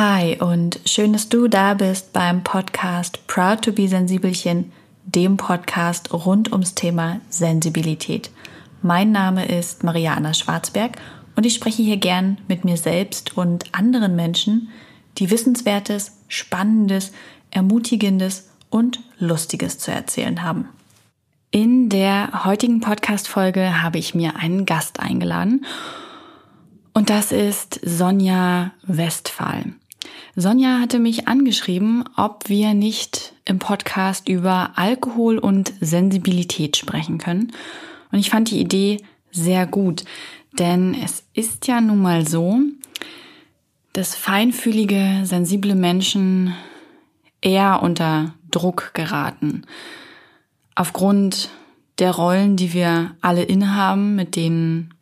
Hi und schön, dass du da bist beim Podcast Proud to be Sensibelchen, dem Podcast rund ums Thema Sensibilität. Mein Name ist Mariana Schwarzberg und ich spreche hier gern mit mir selbst und anderen Menschen, die Wissenswertes, Spannendes, Ermutigendes und Lustiges zu erzählen haben. In der heutigen Podcast-Folge habe ich mir einen Gast eingeladen und das ist Sonja Westphal. Sonja hatte mich angeschrieben, ob wir nicht im Podcast über Alkohol und Sensibilität sprechen können. Und ich fand die Idee sehr gut, denn es ist ja nun mal so, dass feinfühlige, sensible Menschen eher unter Druck geraten aufgrund der Rollen, die wir alle innehaben, mit denen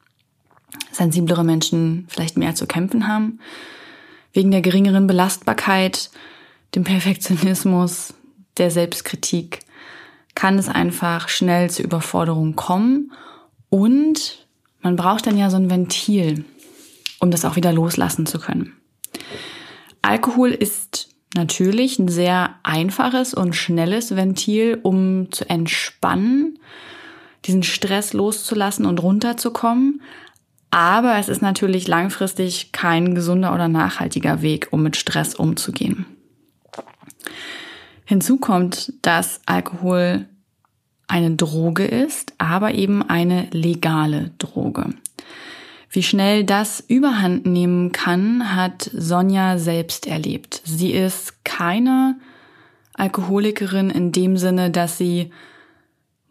sensiblere Menschen vielleicht mehr zu kämpfen haben, wegen der geringeren Belastbarkeit, dem Perfektionismus, der Selbstkritik, kann es einfach schnell zu Überforderung kommen und man braucht dann ja so ein Ventil, um das auch wieder loslassen zu können. Alkohol ist natürlich ein sehr einfaches und schnelles Ventil, um zu entspannen, diesen Stress loszulassen und runterzukommen. Aber es ist natürlich langfristig kein gesunder oder nachhaltiger Weg, um mit Stress umzugehen. Hinzu kommt, dass Alkohol eine Droge ist, aber eben eine legale Droge. Wie schnell das überhand nehmen kann, hat Sonja selbst erlebt. Sie ist keine Alkoholikerin in dem Sinne, dass sie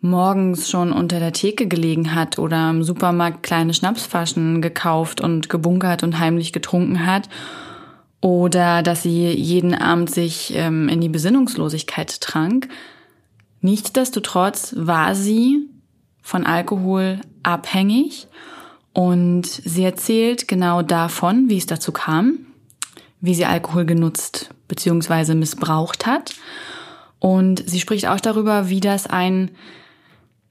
morgens schon unter der Theke gelegen hat oder im Supermarkt kleine Schnapsflaschen gekauft und gebunkert und heimlich getrunken hat oder dass sie jeden Abend sich ähm, in die Besinnungslosigkeit trank. Nichtsdestotrotz war sie von Alkohol abhängig und sie erzählt genau davon, wie es dazu kam, wie sie Alkohol genutzt bzw. missbraucht hat. Und sie spricht auch darüber, wie das ein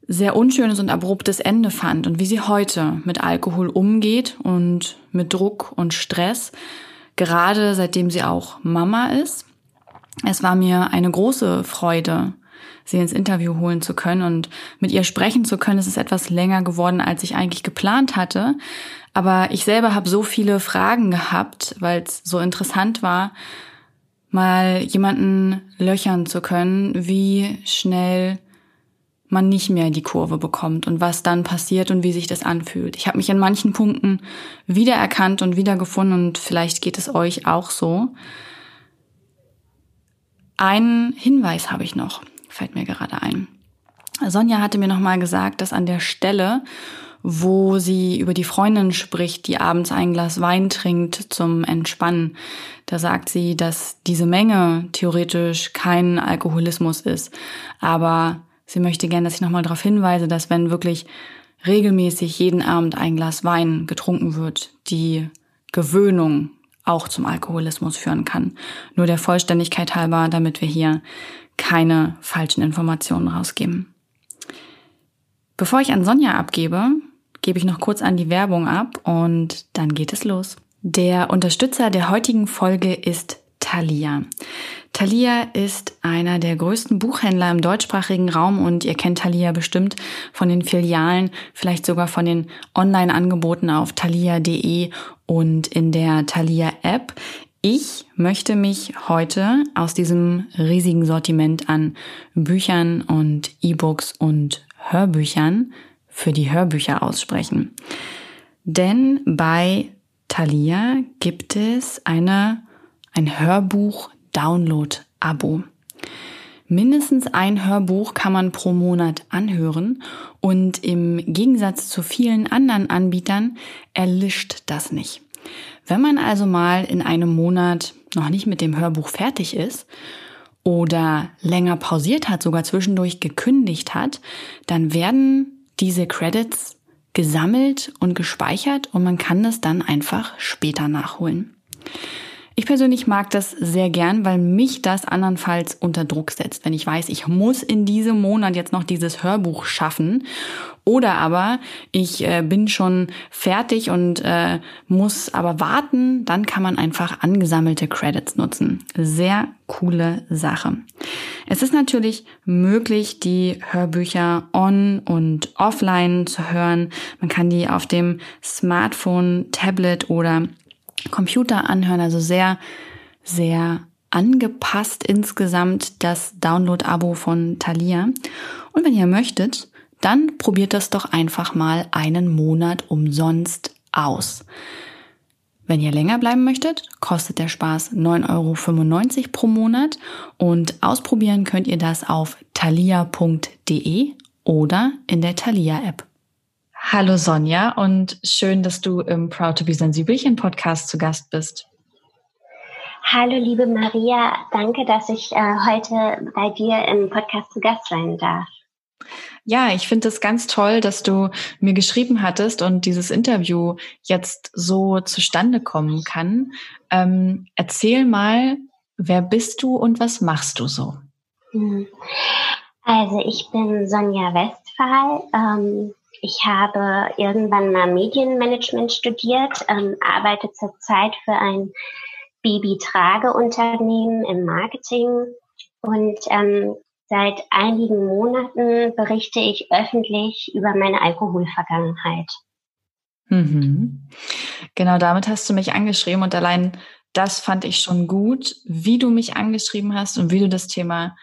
sehr unschönes und abruptes Ende fand und wie sie heute mit Alkohol umgeht und mit Druck und Stress, gerade seitdem sie auch Mama ist. Es war mir eine große Freude, sie ins Interview holen zu können und mit ihr sprechen zu können. Es ist etwas länger geworden, als ich eigentlich geplant hatte. Aber ich selber habe so viele Fragen gehabt, weil es so interessant war, mal jemanden löchern zu können, wie schnell man nicht mehr die Kurve bekommt und was dann passiert und wie sich das anfühlt. Ich habe mich in manchen Punkten wiedererkannt und wiedergefunden und vielleicht geht es euch auch so. Einen Hinweis habe ich noch fällt mir gerade ein. Sonja hatte mir nochmal gesagt, dass an der Stelle, wo sie über die Freundin spricht, die abends ein Glas Wein trinkt zum Entspannen, da sagt sie, dass diese Menge theoretisch kein Alkoholismus ist. Aber sie möchte gerne, dass ich nochmal darauf hinweise, dass wenn wirklich regelmäßig jeden Abend ein Glas Wein getrunken wird, die Gewöhnung auch zum Alkoholismus führen kann. Nur der Vollständigkeit halber, damit wir hier keine falschen Informationen rausgeben. Bevor ich an Sonja abgebe, gebe ich noch kurz an die Werbung ab und dann geht es los. Der Unterstützer der heutigen Folge ist Thalia. Thalia ist einer der größten Buchhändler im deutschsprachigen Raum und ihr kennt Thalia bestimmt von den Filialen, vielleicht sogar von den Online-Angeboten auf thalia.de und in der Thalia App. Ich möchte mich heute aus diesem riesigen Sortiment an Büchern und E-Books und Hörbüchern für die Hörbücher aussprechen. Denn bei Thalia gibt es eine, ein Hörbuch-Download-Abo. Mindestens ein Hörbuch kann man pro Monat anhören und im Gegensatz zu vielen anderen Anbietern erlischt das nicht. Wenn man also mal in einem Monat noch nicht mit dem Hörbuch fertig ist oder länger pausiert hat, sogar zwischendurch gekündigt hat, dann werden diese Credits gesammelt und gespeichert und man kann das dann einfach später nachholen. Ich persönlich mag das sehr gern, weil mich das andernfalls unter Druck setzt, wenn ich weiß, ich muss in diesem Monat jetzt noch dieses Hörbuch schaffen. Oder aber ich äh, bin schon fertig und äh, muss aber warten, dann kann man einfach angesammelte Credits nutzen. Sehr coole Sache. Es ist natürlich möglich, die Hörbücher on und offline zu hören. Man kann die auf dem Smartphone, Tablet oder Computer anhören, also sehr, sehr angepasst insgesamt das Download-Abo von Thalia. Und wenn ihr möchtet, dann probiert das doch einfach mal einen Monat umsonst aus. Wenn ihr länger bleiben möchtet, kostet der Spaß 9,95 Euro pro Monat und ausprobieren könnt ihr das auf thalia.de oder in der Thalia App. Hallo Sonja und schön, dass du im Proud to be Sensibelchen Podcast zu Gast bist. Hallo liebe Maria, danke, dass ich äh, heute bei dir im Podcast zu Gast sein darf. Ja, ich finde es ganz toll, dass du mir geschrieben hattest und dieses Interview jetzt so zustande kommen kann. Ähm, erzähl mal, wer bist du und was machst du so? Hm. Also ich bin Sonja Westphal. Ähm, ich habe irgendwann mal Medienmanagement studiert, ähm, arbeite zurzeit für ein Babytrageunternehmen im Marketing und ähm, seit einigen Monaten berichte ich öffentlich über meine Alkoholvergangenheit. Mhm. Genau damit hast du mich angeschrieben und allein das fand ich schon gut, wie du mich angeschrieben hast und wie du das Thema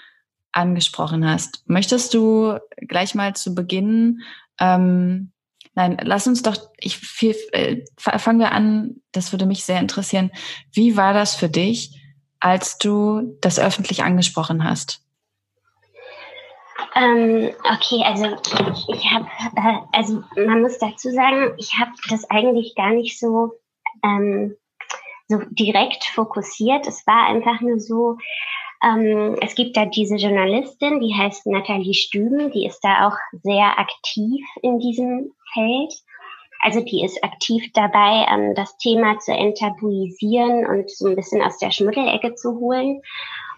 angesprochen hast. Möchtest du gleich mal zu Beginn ähm, nein, lass uns doch, ich viel, äh, fangen wir an, das würde mich sehr interessieren. Wie war das für dich, als du das öffentlich angesprochen hast? Ähm, okay, also ich, habe, äh, also man muss dazu sagen, ich habe das eigentlich gar nicht so ähm, so direkt fokussiert. Es war einfach nur so, ähm, es gibt da diese Journalistin, die heißt Nathalie Stüben, die ist da auch sehr aktiv in diesem Feld. Also die ist aktiv dabei, ähm, das Thema zu enttabuisieren und so ein bisschen aus der Schmuddelecke zu holen.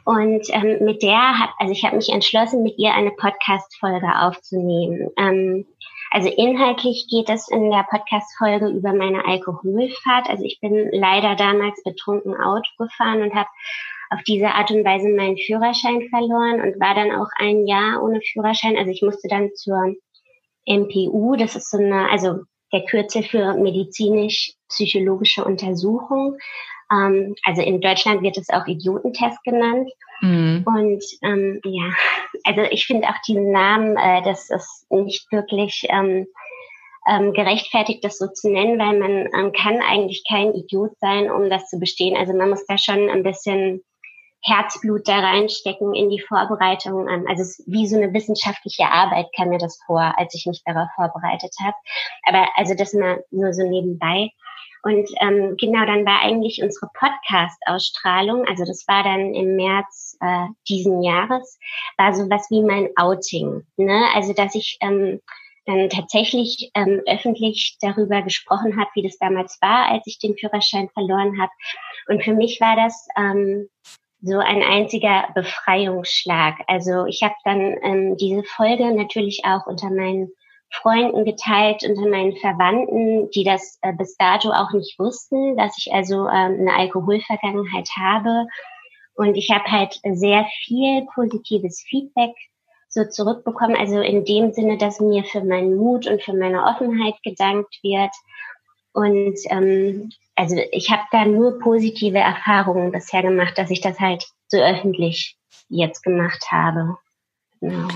Und ähm, mit der hat, also ich habe mich entschlossen, mit ihr eine Podcast-Folge aufzunehmen. Ähm, also inhaltlich geht es in der Podcast-Folge über meine Alkoholfahrt. Also ich bin leider damals betrunken Auto gefahren und habe auf diese Art und Weise meinen Führerschein verloren und war dann auch ein Jahr ohne Führerschein. Also ich musste dann zur MPU, das ist so eine, also der Kürzel für medizinisch-psychologische Untersuchung. Ähm, also in Deutschland wird es auch Idiotentest genannt. Mhm. Und ähm, ja, also ich finde auch diesen Namen, äh, das ist nicht wirklich ähm, ähm, gerechtfertigt, das so zu nennen, weil man ähm, kann eigentlich kein Idiot sein, um das zu bestehen. Also man muss da schon ein bisschen Herzblut da reinstecken in die Vorbereitung. Also es ist wie so eine wissenschaftliche Arbeit kam mir das vor, als ich mich darauf vorbereitet habe. Aber also das mal nur so nebenbei. Und ähm, genau, dann war eigentlich unsere Podcast-Ausstrahlung, also das war dann im März äh, diesen Jahres, war so was wie mein Outing. Ne? Also dass ich ähm, dann tatsächlich ähm, öffentlich darüber gesprochen habe, wie das damals war, als ich den Führerschein verloren habe. Und für mich war das ähm, so ein einziger Befreiungsschlag. Also ich habe dann ähm, diese Folge natürlich auch unter meinen Freunden geteilt, unter meinen Verwandten, die das äh, bis dato auch nicht wussten, dass ich also ähm, eine Alkoholvergangenheit habe. Und ich habe halt sehr viel positives Feedback so zurückbekommen. Also in dem Sinne, dass mir für meinen Mut und für meine Offenheit gedankt wird. Und ähm, also ich habe da nur positive Erfahrungen bisher gemacht, dass ich das halt so öffentlich jetzt gemacht habe. Genau.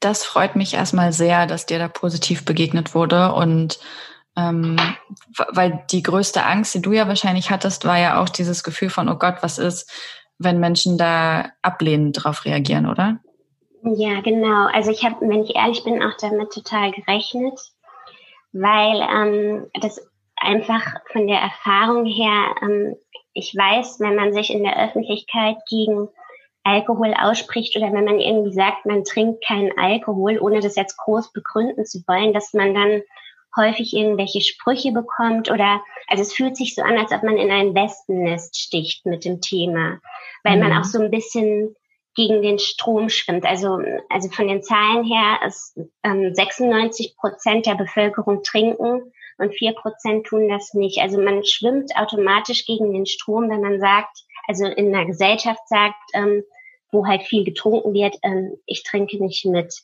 Das freut mich erstmal sehr, dass dir da positiv begegnet wurde und ähm, weil die größte Angst, die du ja wahrscheinlich hattest, war ja auch dieses Gefühl von, oh Gott, was ist, wenn Menschen da ablehnend drauf reagieren, oder? Ja, genau. Also ich habe, wenn ich ehrlich bin, auch damit total gerechnet, weil ähm, das einfach von der Erfahrung her, ähm, ich weiß, wenn man sich in der Öffentlichkeit gegen Alkohol ausspricht oder wenn man irgendwie sagt, man trinkt keinen Alkohol, ohne das jetzt groß begründen zu wollen, dass man dann häufig irgendwelche Sprüche bekommt oder, also es fühlt sich so an, als ob man in ein Wespennest sticht mit dem Thema, weil mhm. man auch so ein bisschen gegen den Strom schwimmt. Also, also von den Zahlen her ist ähm, 96 Prozent der Bevölkerung trinken und vier Prozent tun das nicht. Also man schwimmt automatisch gegen den Strom, wenn man sagt, also in einer Gesellschaft sagt, ähm, wo halt viel getrunken wird, ähm, ich trinke nicht mit.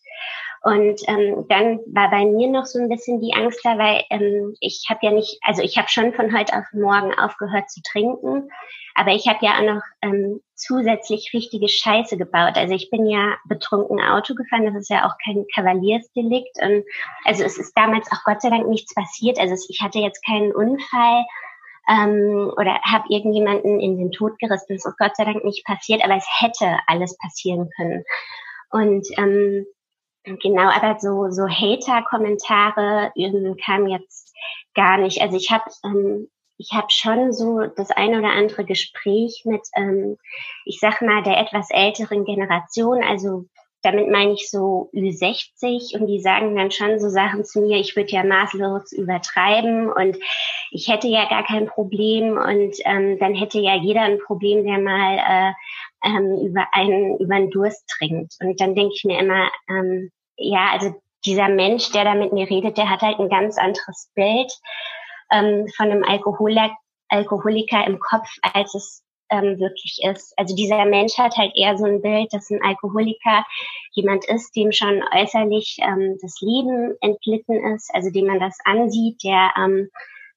Und ähm, dann war bei mir noch so ein bisschen die Angst da, weil ähm, ich habe ja nicht, also ich habe schon von heute auf morgen aufgehört zu trinken, aber ich habe ja auch noch ähm, zusätzlich richtige Scheiße gebaut. Also ich bin ja betrunken Auto gefahren, das ist ja auch kein Kavaliersdelikt. Und also es ist damals auch Gott sei Dank nichts passiert. Also ich hatte jetzt keinen Unfall ähm, oder habe irgendjemanden in den Tod gerissen. Das ist Gott sei Dank nicht passiert, aber es hätte alles passieren können. Und ähm, genau, aber so, so Hater-Kommentare ähm, kamen jetzt gar nicht. Also ich habe ähm, ich habe schon so das ein oder andere Gespräch mit, ähm, ich sag mal, der etwas älteren Generation, also damit meine ich so Ü60 und die sagen dann schon so Sachen zu mir, ich würde ja maßlos übertreiben und ich hätte ja gar kein Problem und ähm, dann hätte ja jeder ein Problem, der mal äh, ähm, über einen über einen Durst trinkt. Und dann denke ich mir immer, ähm, ja, also dieser Mensch, der da mit mir redet, der hat halt ein ganz anderes Bild ähm, von einem Alkoholiker, Alkoholiker im Kopf, als es ähm, wirklich ist. Also dieser Mensch hat halt eher so ein Bild, dass ein Alkoholiker jemand ist, dem schon äußerlich ähm, das Leben entglitten ist, also dem man das ansieht, der ähm,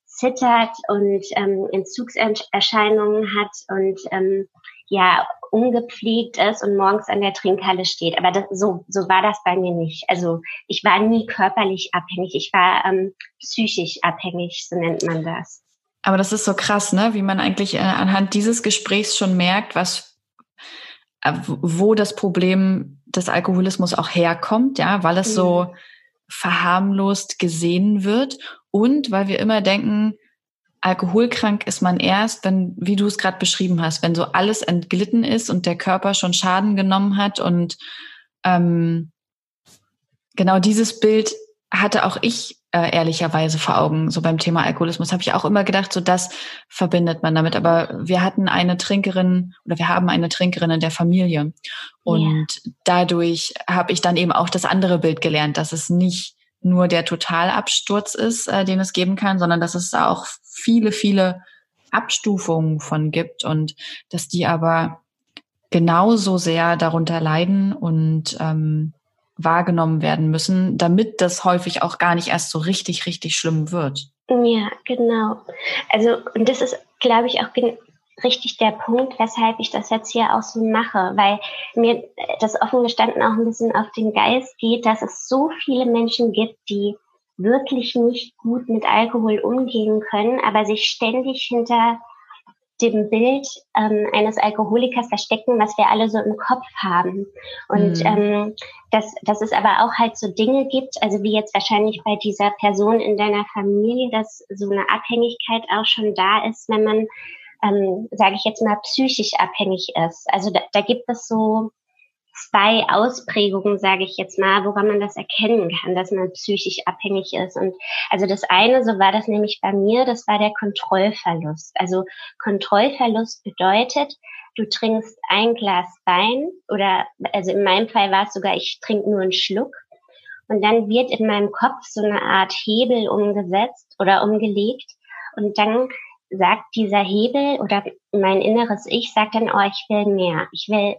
zittert und ähm, Entzugserscheinungen hat und ähm, ja ungepflegt ist und morgens an der Trinkhalle steht. Aber das, so, so war das bei mir nicht. Also ich war nie körperlich abhängig, ich war ähm, psychisch abhängig, so nennt man das. Aber das ist so krass, ne? Wie man eigentlich äh, anhand dieses Gesprächs schon merkt, was, äh, wo das Problem des Alkoholismus auch herkommt, ja, weil es so mhm. verharmlost gesehen wird und weil wir immer denken, alkoholkrank ist man erst, wenn, wie du es gerade beschrieben hast, wenn so alles entglitten ist und der Körper schon Schaden genommen hat und ähm, genau dieses Bild hatte auch ich äh, ehrlicherweise vor Augen. So beim Thema Alkoholismus habe ich auch immer gedacht, so das verbindet man damit. Aber wir hatten eine Trinkerin oder wir haben eine Trinkerin in der Familie. Und yeah. dadurch habe ich dann eben auch das andere Bild gelernt, dass es nicht nur der Totalabsturz ist, äh, den es geben kann, sondern dass es auch viele, viele Abstufungen von gibt und dass die aber genauso sehr darunter leiden und ähm, wahrgenommen werden müssen, damit das häufig auch gar nicht erst so richtig, richtig schlimm wird. Ja, genau. Also, und das ist, glaube ich, auch richtig der Punkt, weshalb ich das jetzt hier auch so mache, weil mir das offen gestanden auch ein bisschen auf den Geist geht, dass es so viele Menschen gibt, die wirklich nicht gut mit Alkohol umgehen können, aber sich ständig hinter dem Bild ähm, eines Alkoholikers verstecken, was wir alle so im Kopf haben. Und mhm. ähm, dass, dass es aber auch halt so Dinge gibt, also wie jetzt wahrscheinlich bei dieser Person in deiner Familie, dass so eine Abhängigkeit auch schon da ist, wenn man, ähm, sage ich jetzt mal, psychisch abhängig ist. Also da, da gibt es so zwei Ausprägungen, sage ich jetzt mal, woran man das erkennen kann, dass man psychisch abhängig ist. Und also das eine, so war das nämlich bei mir, das war der Kontrollverlust. Also Kontrollverlust bedeutet, du trinkst ein Glas Wein oder also in meinem Fall war es sogar, ich trinke nur einen Schluck. Und dann wird in meinem Kopf so eine Art Hebel umgesetzt oder umgelegt. Und dann sagt dieser Hebel oder mein inneres Ich sagt dann, oh, ich will mehr. Ich will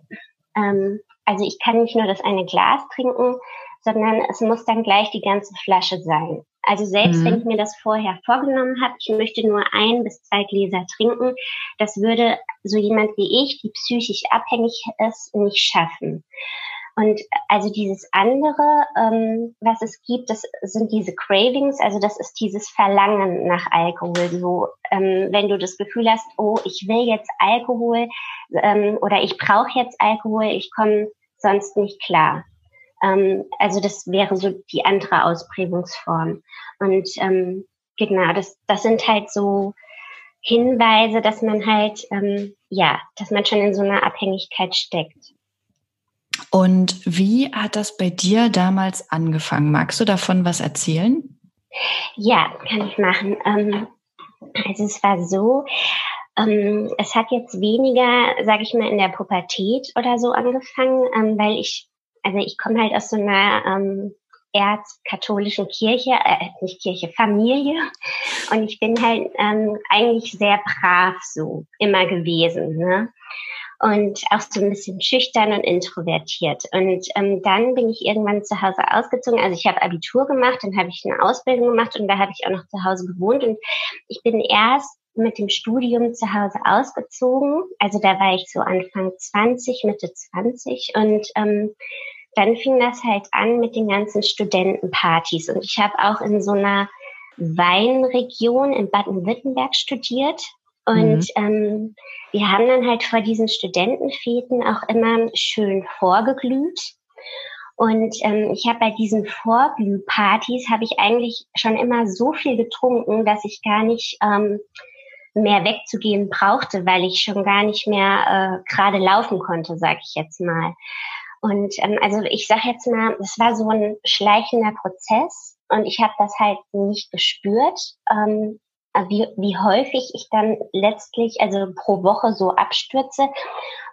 ähm, also ich kann nicht nur das eine Glas trinken, sondern es muss dann gleich die ganze Flasche sein. Also selbst mhm. wenn ich mir das vorher vorgenommen habe, ich möchte nur ein bis zwei Gläser trinken, das würde so jemand wie ich, die psychisch abhängig ist, nicht schaffen. Und also dieses andere, ähm, was es gibt, das sind diese Cravings, also das ist dieses Verlangen nach Alkohol. So, ähm, wenn du das Gefühl hast, oh, ich will jetzt Alkohol ähm, oder ich brauche jetzt Alkohol, ich komme sonst nicht klar. Ähm, also das wäre so die andere Ausprägungsform. Und ähm, genau, das, das sind halt so Hinweise, dass man halt, ähm, ja, dass man schon in so einer Abhängigkeit steckt. Und wie hat das bei dir damals angefangen? Magst du davon was erzählen? Ja, kann ich machen. Ähm, also es war so, ähm, es hat jetzt weniger, sage ich mal, in der Pubertät oder so angefangen, ähm, weil ich, also ich komme halt aus so einer erzkatholischen Kirche, äh, nicht Kirche, Familie. Und ich bin halt ähm, eigentlich sehr brav so immer gewesen. Ne? Und auch so ein bisschen schüchtern und introvertiert. Und ähm, dann bin ich irgendwann zu Hause ausgezogen. Also ich habe Abitur gemacht, dann habe ich eine Ausbildung gemacht und da habe ich auch noch zu Hause gewohnt. Und ich bin erst mit dem Studium zu Hause ausgezogen. Also da war ich so Anfang 20, Mitte 20 und ähm, dann fing das halt an mit den ganzen Studentenpartys. Und ich habe auch in so einer Weinregion in Baden-Württemberg studiert. Und mhm. ähm, wir haben dann halt vor diesen Studentenfäden auch immer schön vorgeglüht. Und ähm, ich habe bei diesen Vorglühpartys habe ich eigentlich schon immer so viel getrunken, dass ich gar nicht ähm, mehr wegzugehen brauchte, weil ich schon gar nicht mehr äh, gerade laufen konnte, sag ich jetzt mal. Und ähm, also ich sage jetzt mal, es war so ein schleichender Prozess und ich habe das halt nicht gespürt. Ähm, wie, wie häufig ich dann letztlich, also pro Woche so abstürze.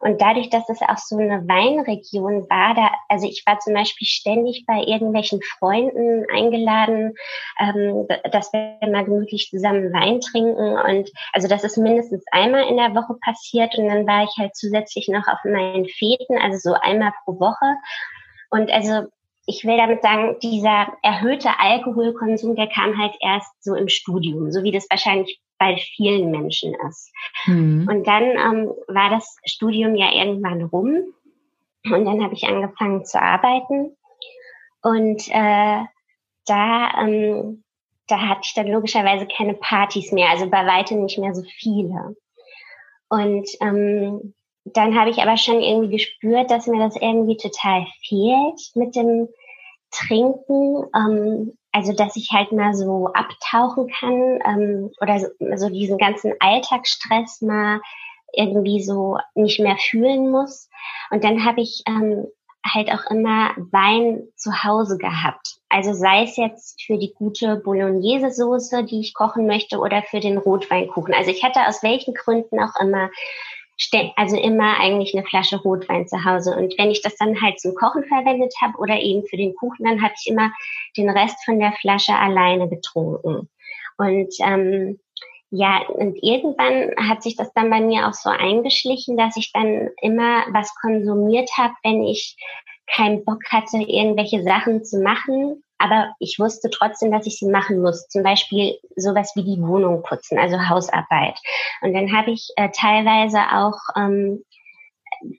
Und dadurch, dass es auch so eine Weinregion war, da, also ich war zum Beispiel ständig bei irgendwelchen Freunden eingeladen, ähm, dass wir mal gemütlich zusammen Wein trinken. Und also das ist mindestens einmal in der Woche passiert. Und dann war ich halt zusätzlich noch auf meinen Feten, also so einmal pro Woche. Und also ich will damit sagen, dieser erhöhte Alkoholkonsum, der kam halt erst so im Studium, so wie das wahrscheinlich bei vielen Menschen ist. Mhm. Und dann ähm, war das Studium ja irgendwann rum und dann habe ich angefangen zu arbeiten und äh, da ähm, da hatte ich dann logischerweise keine Partys mehr, also bei weitem nicht mehr so viele. Und ähm, dann habe ich aber schon irgendwie gespürt, dass mir das irgendwie total fehlt mit dem Trinken. Ähm, also dass ich halt mal so abtauchen kann ähm, oder so, so diesen ganzen Alltagsstress mal irgendwie so nicht mehr fühlen muss. Und dann habe ich ähm, halt auch immer Wein zu Hause gehabt. Also sei es jetzt für die gute Bolognese-Soße, die ich kochen möchte, oder für den Rotweinkuchen. Also ich hatte aus welchen Gründen auch immer also immer eigentlich eine Flasche Rotwein zu Hause. Und wenn ich das dann halt zum Kochen verwendet habe oder eben für den Kuchen, dann habe ich immer den Rest von der Flasche alleine getrunken. Und ähm, ja, und irgendwann hat sich das dann bei mir auch so eingeschlichen, dass ich dann immer was konsumiert habe, wenn ich keinen Bock hatte, irgendwelche Sachen zu machen aber ich wusste trotzdem, dass ich sie machen muss. Zum Beispiel sowas wie die Wohnung putzen, also Hausarbeit. Und dann habe ich äh, teilweise auch ähm,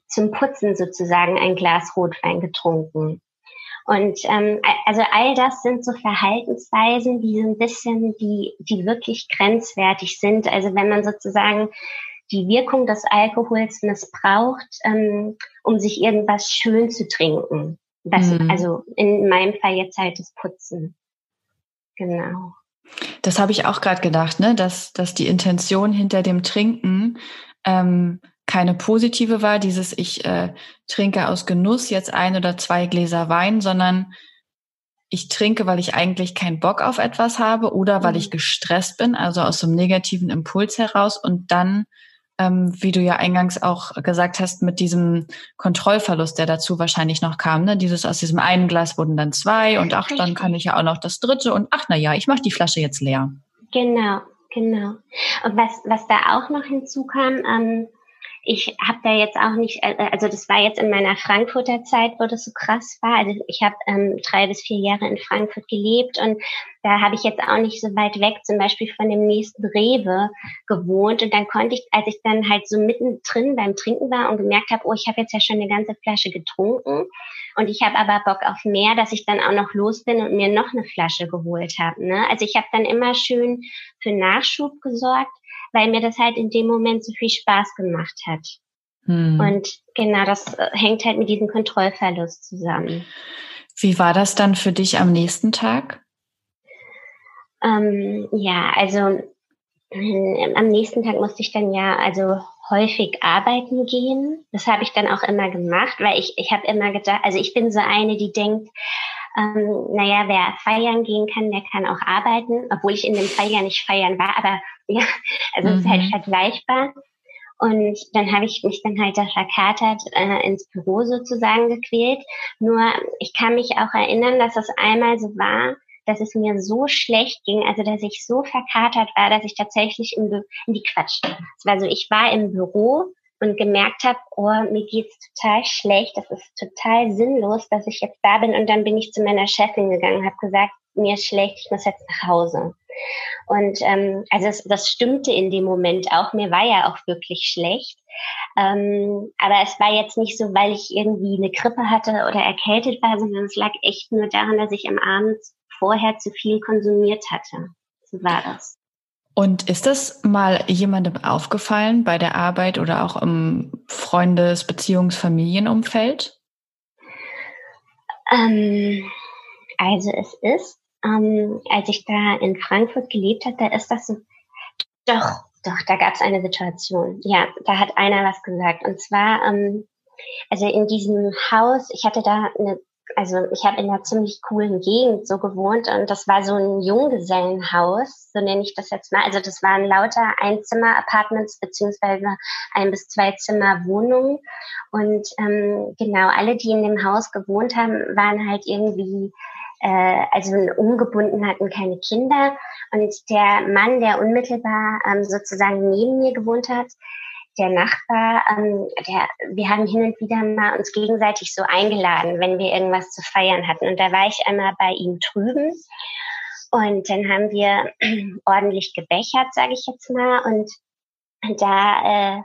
zum Putzen sozusagen ein Glas Rotwein getrunken. Und ähm, also all das sind so Verhaltensweisen, die so ein bisschen, die, die wirklich grenzwertig sind. Also wenn man sozusagen die Wirkung des Alkohols missbraucht, ähm, um sich irgendwas schön zu trinken. Das, mhm. Also in meinem Fall jetzt halt das Putzen. Genau. Das habe ich auch gerade gedacht, ne? dass, dass die Intention hinter dem Trinken ähm, keine positive war, dieses ich äh, trinke aus Genuss jetzt ein oder zwei Gläser Wein, sondern ich trinke, weil ich eigentlich keinen Bock auf etwas habe oder weil mhm. ich gestresst bin, also aus so einem negativen Impuls heraus und dann ähm, wie du ja eingangs auch gesagt hast, mit diesem Kontrollverlust, der dazu wahrscheinlich noch kam. Ne? Dieses aus diesem einen Glas wurden dann zwei und ach, dann kann ich ja auch noch das dritte und ach, na ja, ich mache die Flasche jetzt leer. Genau, genau. Und was, was da auch noch hinzukam, ähm, ich habe da jetzt auch nicht, äh, also das war jetzt in meiner Frankfurter Zeit, wo das so krass war. Also ich habe ähm, drei bis vier Jahre in Frankfurt gelebt und da habe ich jetzt auch nicht so weit weg, zum Beispiel von dem nächsten Rewe gewohnt. Und dann konnte ich, als ich dann halt so mittendrin beim Trinken war und gemerkt habe, oh, ich habe jetzt ja schon eine ganze Flasche getrunken und ich habe aber Bock auf mehr, dass ich dann auch noch los bin und mir noch eine Flasche geholt habe. Ne? Also ich habe dann immer schön für Nachschub gesorgt weil mir das halt in dem Moment so viel Spaß gemacht hat. Hm. Und genau, das äh, hängt halt mit diesem Kontrollverlust zusammen. Wie war das dann für dich am nächsten Tag? Ähm, ja, also äh, am nächsten Tag musste ich dann ja also häufig arbeiten gehen. Das habe ich dann auch immer gemacht, weil ich ich habe immer gedacht, also ich bin so eine, die denkt, ähm, naja, wer feiern gehen kann, der kann auch arbeiten, obwohl ich in dem Fall ja nicht feiern war, aber ja, also mhm. es ist halt mhm. vergleichbar. Und dann habe ich mich dann halt da verkatert äh, ins Büro sozusagen gequält. Nur ich kann mich auch erinnern, dass das einmal so war, dass es mir so schlecht ging, also dass ich so verkatert war, dass ich tatsächlich in, in die Quatsch. Es war so, ich war im Büro und gemerkt habe, oh, mir geht's total schlecht, das ist total sinnlos, dass ich jetzt da bin. Und dann bin ich zu meiner Chefin gegangen und habe gesagt, mir ist schlecht, ich muss jetzt nach Hause. Und ähm, also das, das stimmte in dem Moment auch. Mir war ja auch wirklich schlecht. Ähm, aber es war jetzt nicht so, weil ich irgendwie eine Grippe hatte oder erkältet war, sondern es lag echt nur daran, dass ich am Abend vorher zu viel konsumiert hatte. So war das. Und ist das mal jemandem aufgefallen bei der Arbeit oder auch im Freundes-, Beziehungs-, Familienumfeld? Ähm, also es ist, ähm, als ich da in Frankfurt gelebt habe, da ist das so, doch, doch, da gab es eine Situation. Ja, da hat einer was gesagt. Und zwar, ähm, also in diesem Haus, ich hatte da eine also ich habe in einer ziemlich coolen Gegend so gewohnt und das war so ein Junggesellenhaus, so nenne ich das jetzt mal. Also das waren lauter Einzimmer-Apartments beziehungsweise ein bis zwei Zimmer Wohnungen und ähm, genau alle, die in dem Haus gewohnt haben, waren halt irgendwie äh, also umgebunden hatten keine Kinder und der Mann, der unmittelbar ähm, sozusagen neben mir gewohnt hat, der Nachbar, ähm, der, wir haben hin und wieder mal uns gegenseitig so eingeladen, wenn wir irgendwas zu feiern hatten. Und da war ich einmal bei ihm drüben. Und dann haben wir ordentlich gebechert, sage ich jetzt mal. Und da äh,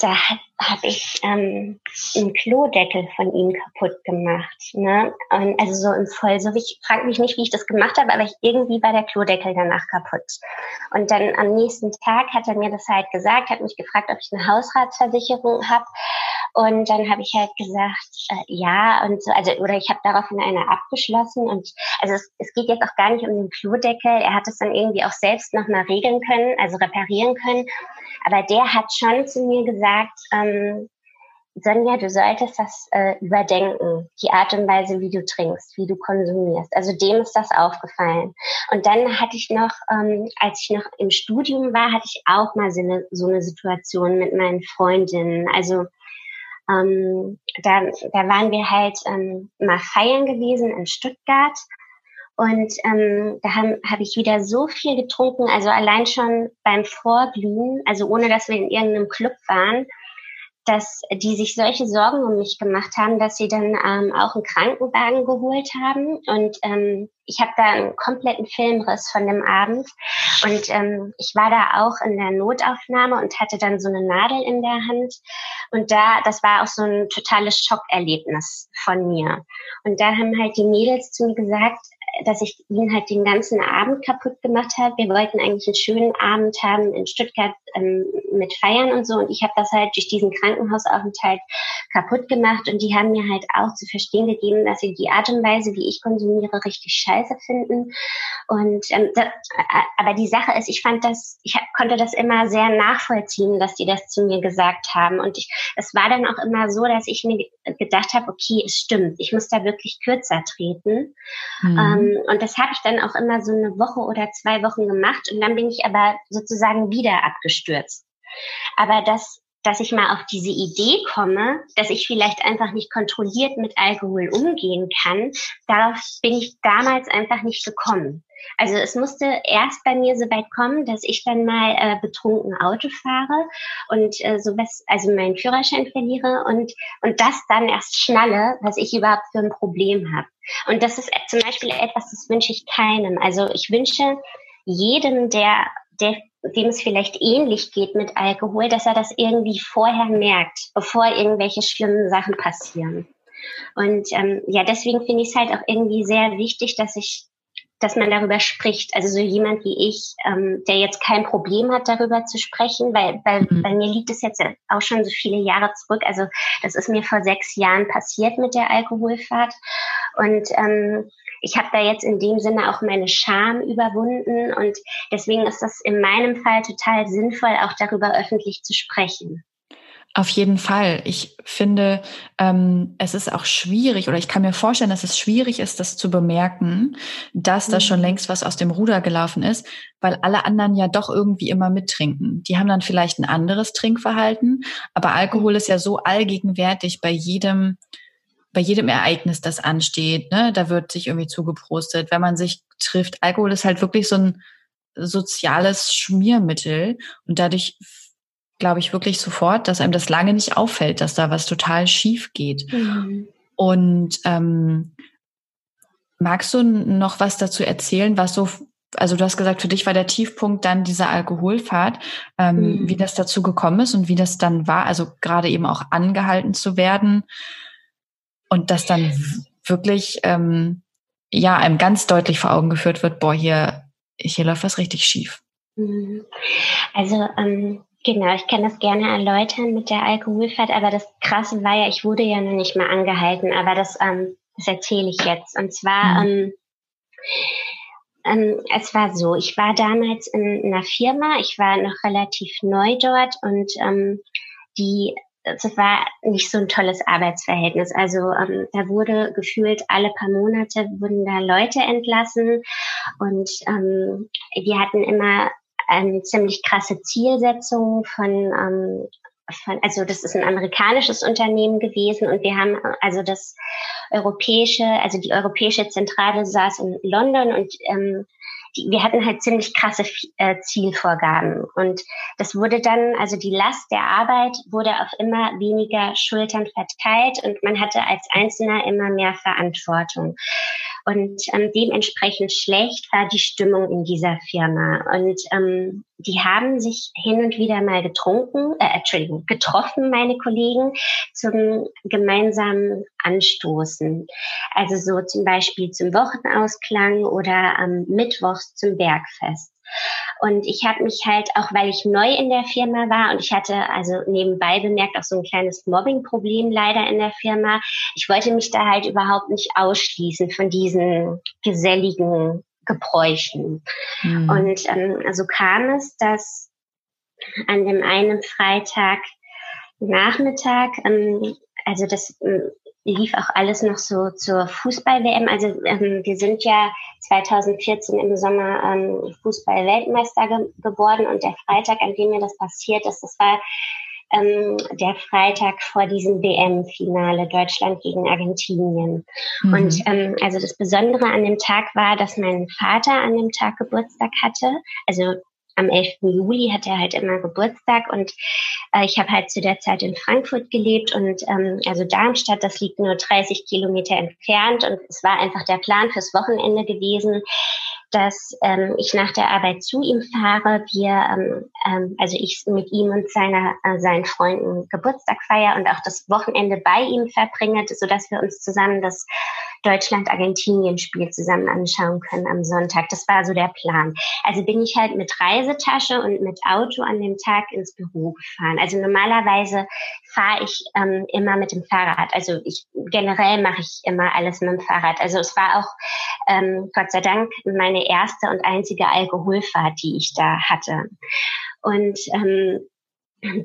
da habe ich ähm, einen Klodeckel von ihm kaputt gemacht. Ne? Und also so im Voll. So ich frage mich nicht, wie ich das gemacht habe, aber ich, irgendwie war der Klodeckel danach kaputt. Und dann am nächsten Tag hat er mir das halt gesagt, hat mich gefragt, ob ich eine Hausratsversicherung habe. Und dann habe ich halt gesagt, äh, ja, und so, also, oder ich habe daraufhin eine abgeschlossen. Und also es, es geht jetzt auch gar nicht um den Klodeckel. Er hat es dann irgendwie auch selbst nochmal regeln können, also reparieren können. Aber der hat schon zu mir gesagt, ähm, Sonja, du solltest das äh, überdenken, die Art und Weise, wie du trinkst, wie du konsumierst. Also dem ist das aufgefallen. Und dann hatte ich noch, ähm, als ich noch im Studium war, hatte ich auch mal so eine, so eine Situation mit meinen Freundinnen. Also ähm, da, da waren wir halt ähm, mal feiern gewesen in Stuttgart. Und ähm, da habe hab ich wieder so viel getrunken, also allein schon beim Vorglühen, also ohne dass wir in irgendeinem Club waren, dass die sich solche Sorgen um mich gemacht haben, dass sie dann ähm, auch einen Krankenwagen geholt haben. Und ähm, ich habe da einen kompletten Filmriss von dem Abend. Und ähm, ich war da auch in der Notaufnahme und hatte dann so eine Nadel in der Hand. Und da, das war auch so ein totales Schockerlebnis von mir. Und da haben halt die Mädels zu mir gesagt, dass ich ihn halt den ganzen Abend kaputt gemacht habe. Wir wollten eigentlich einen schönen Abend haben in Stuttgart ähm, mit Feiern und so. Und ich habe das halt durch diesen Krankenhausaufenthalt kaputt gemacht. Und die haben mir halt auch zu verstehen gegeben, dass sie die Art und Weise, wie ich konsumiere, richtig scheiße finden. Und ähm, das, äh, aber die Sache ist, ich fand das, ich konnte das immer sehr nachvollziehen, dass die das zu mir gesagt haben. Und es war dann auch immer so, dass ich mir gedacht habe, okay, es stimmt, ich muss da wirklich kürzer treten. Mhm. Ähm, ähm, und das habe ich dann auch immer so eine Woche oder zwei Wochen gemacht und dann bin ich aber sozusagen wieder abgestürzt. Aber das dass ich mal auf diese Idee komme, dass ich vielleicht einfach nicht kontrolliert mit Alkohol umgehen kann, darauf bin ich damals einfach nicht gekommen. Also es musste erst bei mir so weit kommen, dass ich dann mal äh, betrunken Auto fahre und äh, so was, also meinen Führerschein verliere und und das dann erst schnalle, was ich überhaupt für ein Problem habe. Und das ist zum Beispiel etwas, das wünsche ich keinem. Also ich wünsche jedem, der, der dem es vielleicht ähnlich geht mit Alkohol, dass er das irgendwie vorher merkt, bevor irgendwelche schlimmen Sachen passieren. Und ähm, ja, deswegen finde ich es halt auch irgendwie sehr wichtig, dass ich dass man darüber spricht. Also so jemand wie ich, ähm, der jetzt kein Problem hat, darüber zu sprechen, weil, weil mhm. bei mir liegt es jetzt auch schon so viele Jahre zurück. Also das ist mir vor sechs Jahren passiert mit der Alkoholfahrt. Und ähm, ich habe da jetzt in dem Sinne auch meine Scham überwunden. Und deswegen ist das in meinem Fall total sinnvoll, auch darüber öffentlich zu sprechen. Auf jeden Fall. Ich finde, ähm, es ist auch schwierig oder ich kann mir vorstellen, dass es schwierig ist, das zu bemerken, dass da schon mhm. längst was aus dem Ruder gelaufen ist, weil alle anderen ja doch irgendwie immer mittrinken. Die haben dann vielleicht ein anderes Trinkverhalten, aber Alkohol ist ja so allgegenwärtig bei jedem, bei jedem Ereignis, das ansteht. Ne? Da wird sich irgendwie zugeprostet, wenn man sich trifft. Alkohol ist halt wirklich so ein soziales Schmiermittel und dadurch glaube ich, wirklich sofort, dass einem das lange nicht auffällt, dass da was total schief geht. Mhm. Und ähm, magst du noch was dazu erzählen, was so, also du hast gesagt, für dich war der Tiefpunkt dann diese Alkoholfahrt, ähm, mhm. wie das dazu gekommen ist und wie das dann war, also gerade eben auch angehalten zu werden und das dann wirklich ähm, ja einem ganz deutlich vor Augen geführt wird, boah, hier, hier läuft was richtig schief. Mhm. Also ähm, Genau, ich kann das gerne erläutern mit der Alkoholfahrt, aber das Krasse war ja, ich wurde ja noch nicht mal angehalten, aber das, ähm, das erzähle ich jetzt. Und zwar, mhm. ähm, ähm, es war so, ich war damals in einer Firma, ich war noch relativ neu dort und ähm, die es war nicht so ein tolles Arbeitsverhältnis. Also ähm, da wurde gefühlt alle paar Monate wurden da Leute entlassen und ähm, wir hatten immer eine ziemlich krasse Zielsetzung von, ähm, von, also das ist ein amerikanisches Unternehmen gewesen und wir haben also das europäische, also die europäische Zentrale saß in London und ähm, die, wir hatten halt ziemlich krasse äh, Zielvorgaben und das wurde dann, also die Last der Arbeit wurde auf immer weniger Schultern verteilt und man hatte als Einzelner immer mehr Verantwortung. Und ähm, dementsprechend schlecht war die Stimmung in dieser Firma. Und ähm, die haben sich hin und wieder mal getrunken, äh, Entschuldigung, getroffen, meine Kollegen, zum gemeinsamen Anstoßen. Also so zum Beispiel zum Wochenausklang oder am Mittwochs zum Bergfest. Und ich habe mich halt, auch weil ich neu in der Firma war und ich hatte also nebenbei bemerkt auch so ein kleines Mobbing-Problem leider in der Firma, ich wollte mich da halt überhaupt nicht ausschließen von diesen geselligen Gebräuchen. Mhm. Und ähm, so kam es, dass an dem einen Freitag Nachmittag, ähm, also das ähm, lief auch alles noch so zur Fußball-WM. Also ähm, wir sind ja 2014 im Sommer ähm, Fußball-Weltmeister ge geworden und der Freitag, an dem mir das passiert ist, das war ähm, der Freitag vor diesem WM-Finale Deutschland gegen Argentinien. Mhm. Und ähm, also das Besondere an dem Tag war, dass mein Vater an dem Tag Geburtstag hatte. Also am 11. Juli hat er halt immer Geburtstag und äh, ich habe halt zu der Zeit in Frankfurt gelebt und ähm, also Darmstadt, das liegt nur 30 Kilometer entfernt und es war einfach der Plan fürs Wochenende gewesen, dass ähm, ich nach der Arbeit zu ihm fahre, wir, ähm, ähm, also ich mit ihm und seiner, äh, seinen Freunden Geburtstag feiere und auch das Wochenende bei ihm verbringe, sodass wir uns zusammen das Deutschland-Argentinien-Spiel zusammen anschauen können am Sonntag. Das war so der Plan. Also bin ich halt mit Reisetasche und mit Auto an dem Tag ins Büro gefahren. Also normalerweise fahre ich ähm, immer mit dem Fahrrad. Also ich generell mache ich immer alles mit dem Fahrrad. Also es war auch ähm, Gott sei Dank meine erste und einzige Alkoholfahrt, die ich da hatte. Und ähm,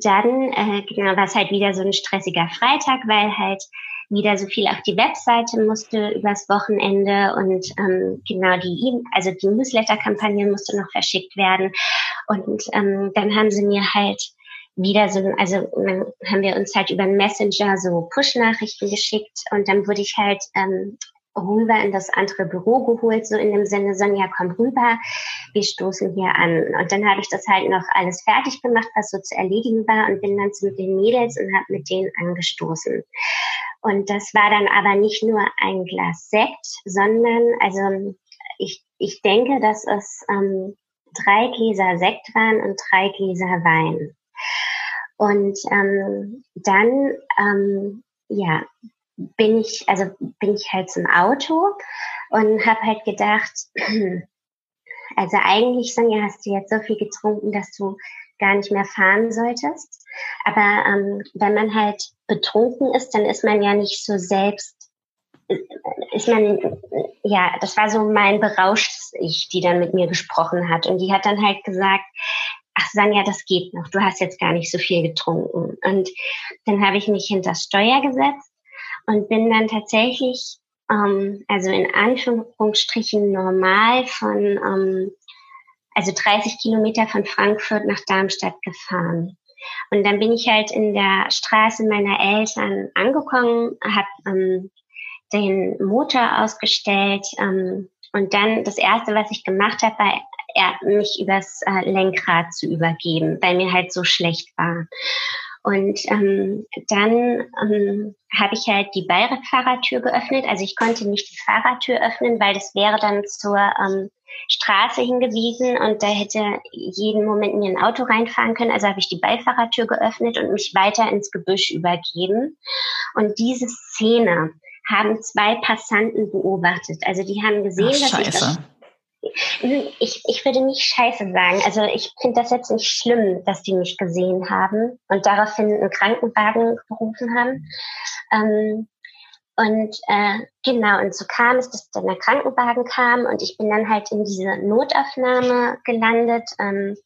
dann äh, genau, war es halt wieder so ein stressiger Freitag, weil halt wieder so viel auf die Webseite musste übers Wochenende und ähm, genau die, e also die Newsletter-Kampagne musste noch verschickt werden. Und ähm, dann haben sie mir halt wieder so, also haben wir uns halt über Messenger so Push-Nachrichten geschickt und dann wurde ich halt ähm, rüber in das andere Büro geholt, so in dem Sinne, Sonja, komm rüber, wir stoßen hier an. Und dann habe ich das halt noch alles fertig gemacht, was so zu erledigen war und bin dann zu den Mädels und habe mit denen angestoßen. Und das war dann aber nicht nur ein Glas Sekt, sondern, also ich, ich denke, dass es ähm, drei Gläser Sekt waren und drei Gläser Wein. Und ähm, dann, ähm, ja, bin ich, also bin ich halt zum Auto und habe halt gedacht, also eigentlich, Sonja, hast du jetzt so viel getrunken, dass du gar nicht mehr fahren solltest. Aber ähm, wenn man halt betrunken ist, dann ist man ja nicht so selbst, äh, ist man, ja, das war so mein berauscht Ich, die dann mit mir gesprochen hat. Und die hat dann halt gesagt, ach ach Sanja, das geht noch, du hast jetzt gar nicht so viel getrunken. Und dann habe ich mich hinter Steuer gesetzt und bin dann tatsächlich, ähm, also in Anführungsstrichen normal von, ähm, also 30 Kilometer von Frankfurt nach Darmstadt gefahren. Und dann bin ich halt in der Straße meiner Eltern angekommen, habe ähm, den Motor ausgestellt ähm, und dann das erste, was ich gemacht habe, war er, mich übers äh, Lenkrad zu übergeben, weil mir halt so schlecht war. Und ähm, dann ähm, habe ich halt die Beiradfahrertür geöffnet. Also ich konnte nicht die Fahrradtür öffnen, weil das wäre dann zur ähm, Straße hingewiesen und da hätte jeden Moment mir ein Auto reinfahren können. Also habe ich die Beifahrertür geöffnet und mich weiter ins Gebüsch übergeben. Und diese Szene haben zwei Passanten beobachtet. Also die haben gesehen, Ach, dass ich das ich, ich würde nicht scheiße sagen. Also ich finde das jetzt nicht schlimm, dass die mich gesehen haben und daraufhin einen Krankenwagen gerufen haben. Ähm, und äh, genau, und so kam es, dass dann der Krankenwagen kam und ich bin dann halt in diese Notaufnahme gelandet. Ähm,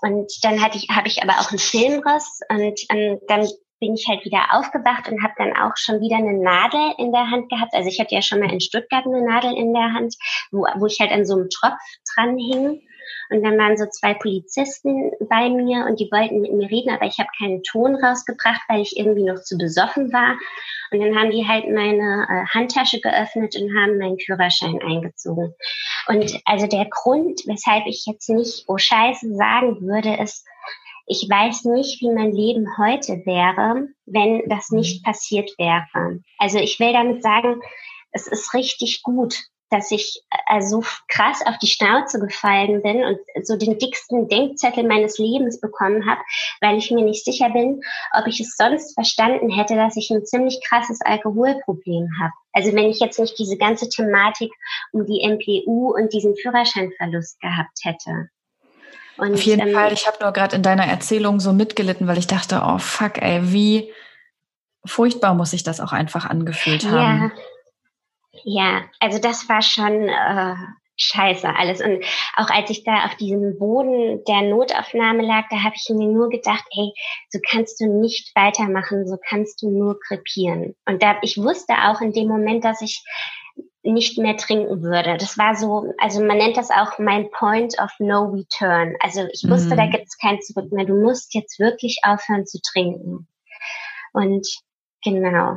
und dann hatte ich, habe ich aber auch einen Filmriss und ähm, dann bin ich halt wieder aufgewacht und habe dann auch schon wieder eine Nadel in der Hand gehabt. Also ich hatte ja schon mal in Stuttgart eine Nadel in der Hand, wo, wo ich halt an so einem Tropf dran hing. Und dann waren so zwei Polizisten bei mir und die wollten mit mir reden, aber ich habe keinen Ton rausgebracht, weil ich irgendwie noch zu besoffen war. Und dann haben die halt meine äh, Handtasche geöffnet und haben meinen Führerschein eingezogen. Und also der Grund, weshalb ich jetzt nicht oh Scheiße sagen würde, ist, ich weiß nicht, wie mein Leben heute wäre, wenn das nicht passiert wäre. Also ich will damit sagen, es ist richtig gut, dass ich also krass auf die Schnauze gefallen bin und so den dicksten Denkzettel meines Lebens bekommen habe, weil ich mir nicht sicher bin, ob ich es sonst verstanden hätte, dass ich ein ziemlich krasses Alkoholproblem habe. Also wenn ich jetzt nicht diese ganze Thematik um die MPU und diesen Führerscheinverlust gehabt hätte. Und, Auf jeden ähm, Fall, ich habe nur gerade in deiner Erzählung so mitgelitten, weil ich dachte, oh fuck, ey, wie furchtbar muss sich das auch einfach angefühlt haben. Ja, ja also das war schon äh, scheiße alles. Und auch als ich da auf diesem Boden der Notaufnahme lag, da habe ich mir nur gedacht, ey, so kannst du nicht weitermachen, so kannst du nur krepieren. Und da ich wusste auch in dem Moment, dass ich nicht mehr trinken würde. Das war so, also man nennt das auch mein Point of No Return. Also ich wusste, mhm. da gibt es kein Zurück mehr. Du musst jetzt wirklich aufhören zu trinken. Und genau.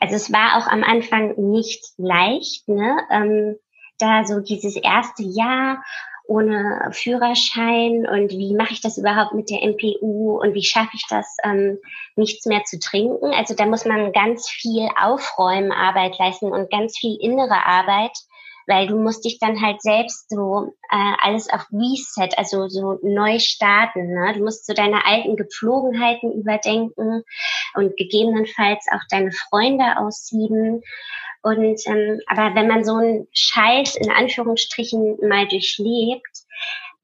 Also es war auch am Anfang nicht leicht, ne? Ähm, da so dieses erste Jahr ohne Führerschein und wie mache ich das überhaupt mit der MPU und wie schaffe ich das, ähm, nichts mehr zu trinken. Also da muss man ganz viel Aufräumenarbeit leisten und ganz viel innere Arbeit, weil du musst dich dann halt selbst so äh, alles auf Reset, also so neu starten. Ne? Du musst so deine alten Gepflogenheiten überdenken und gegebenenfalls auch deine Freunde aussieben. Und ähm, aber wenn man so einen Scheiß in Anführungsstrichen mal durchlebt,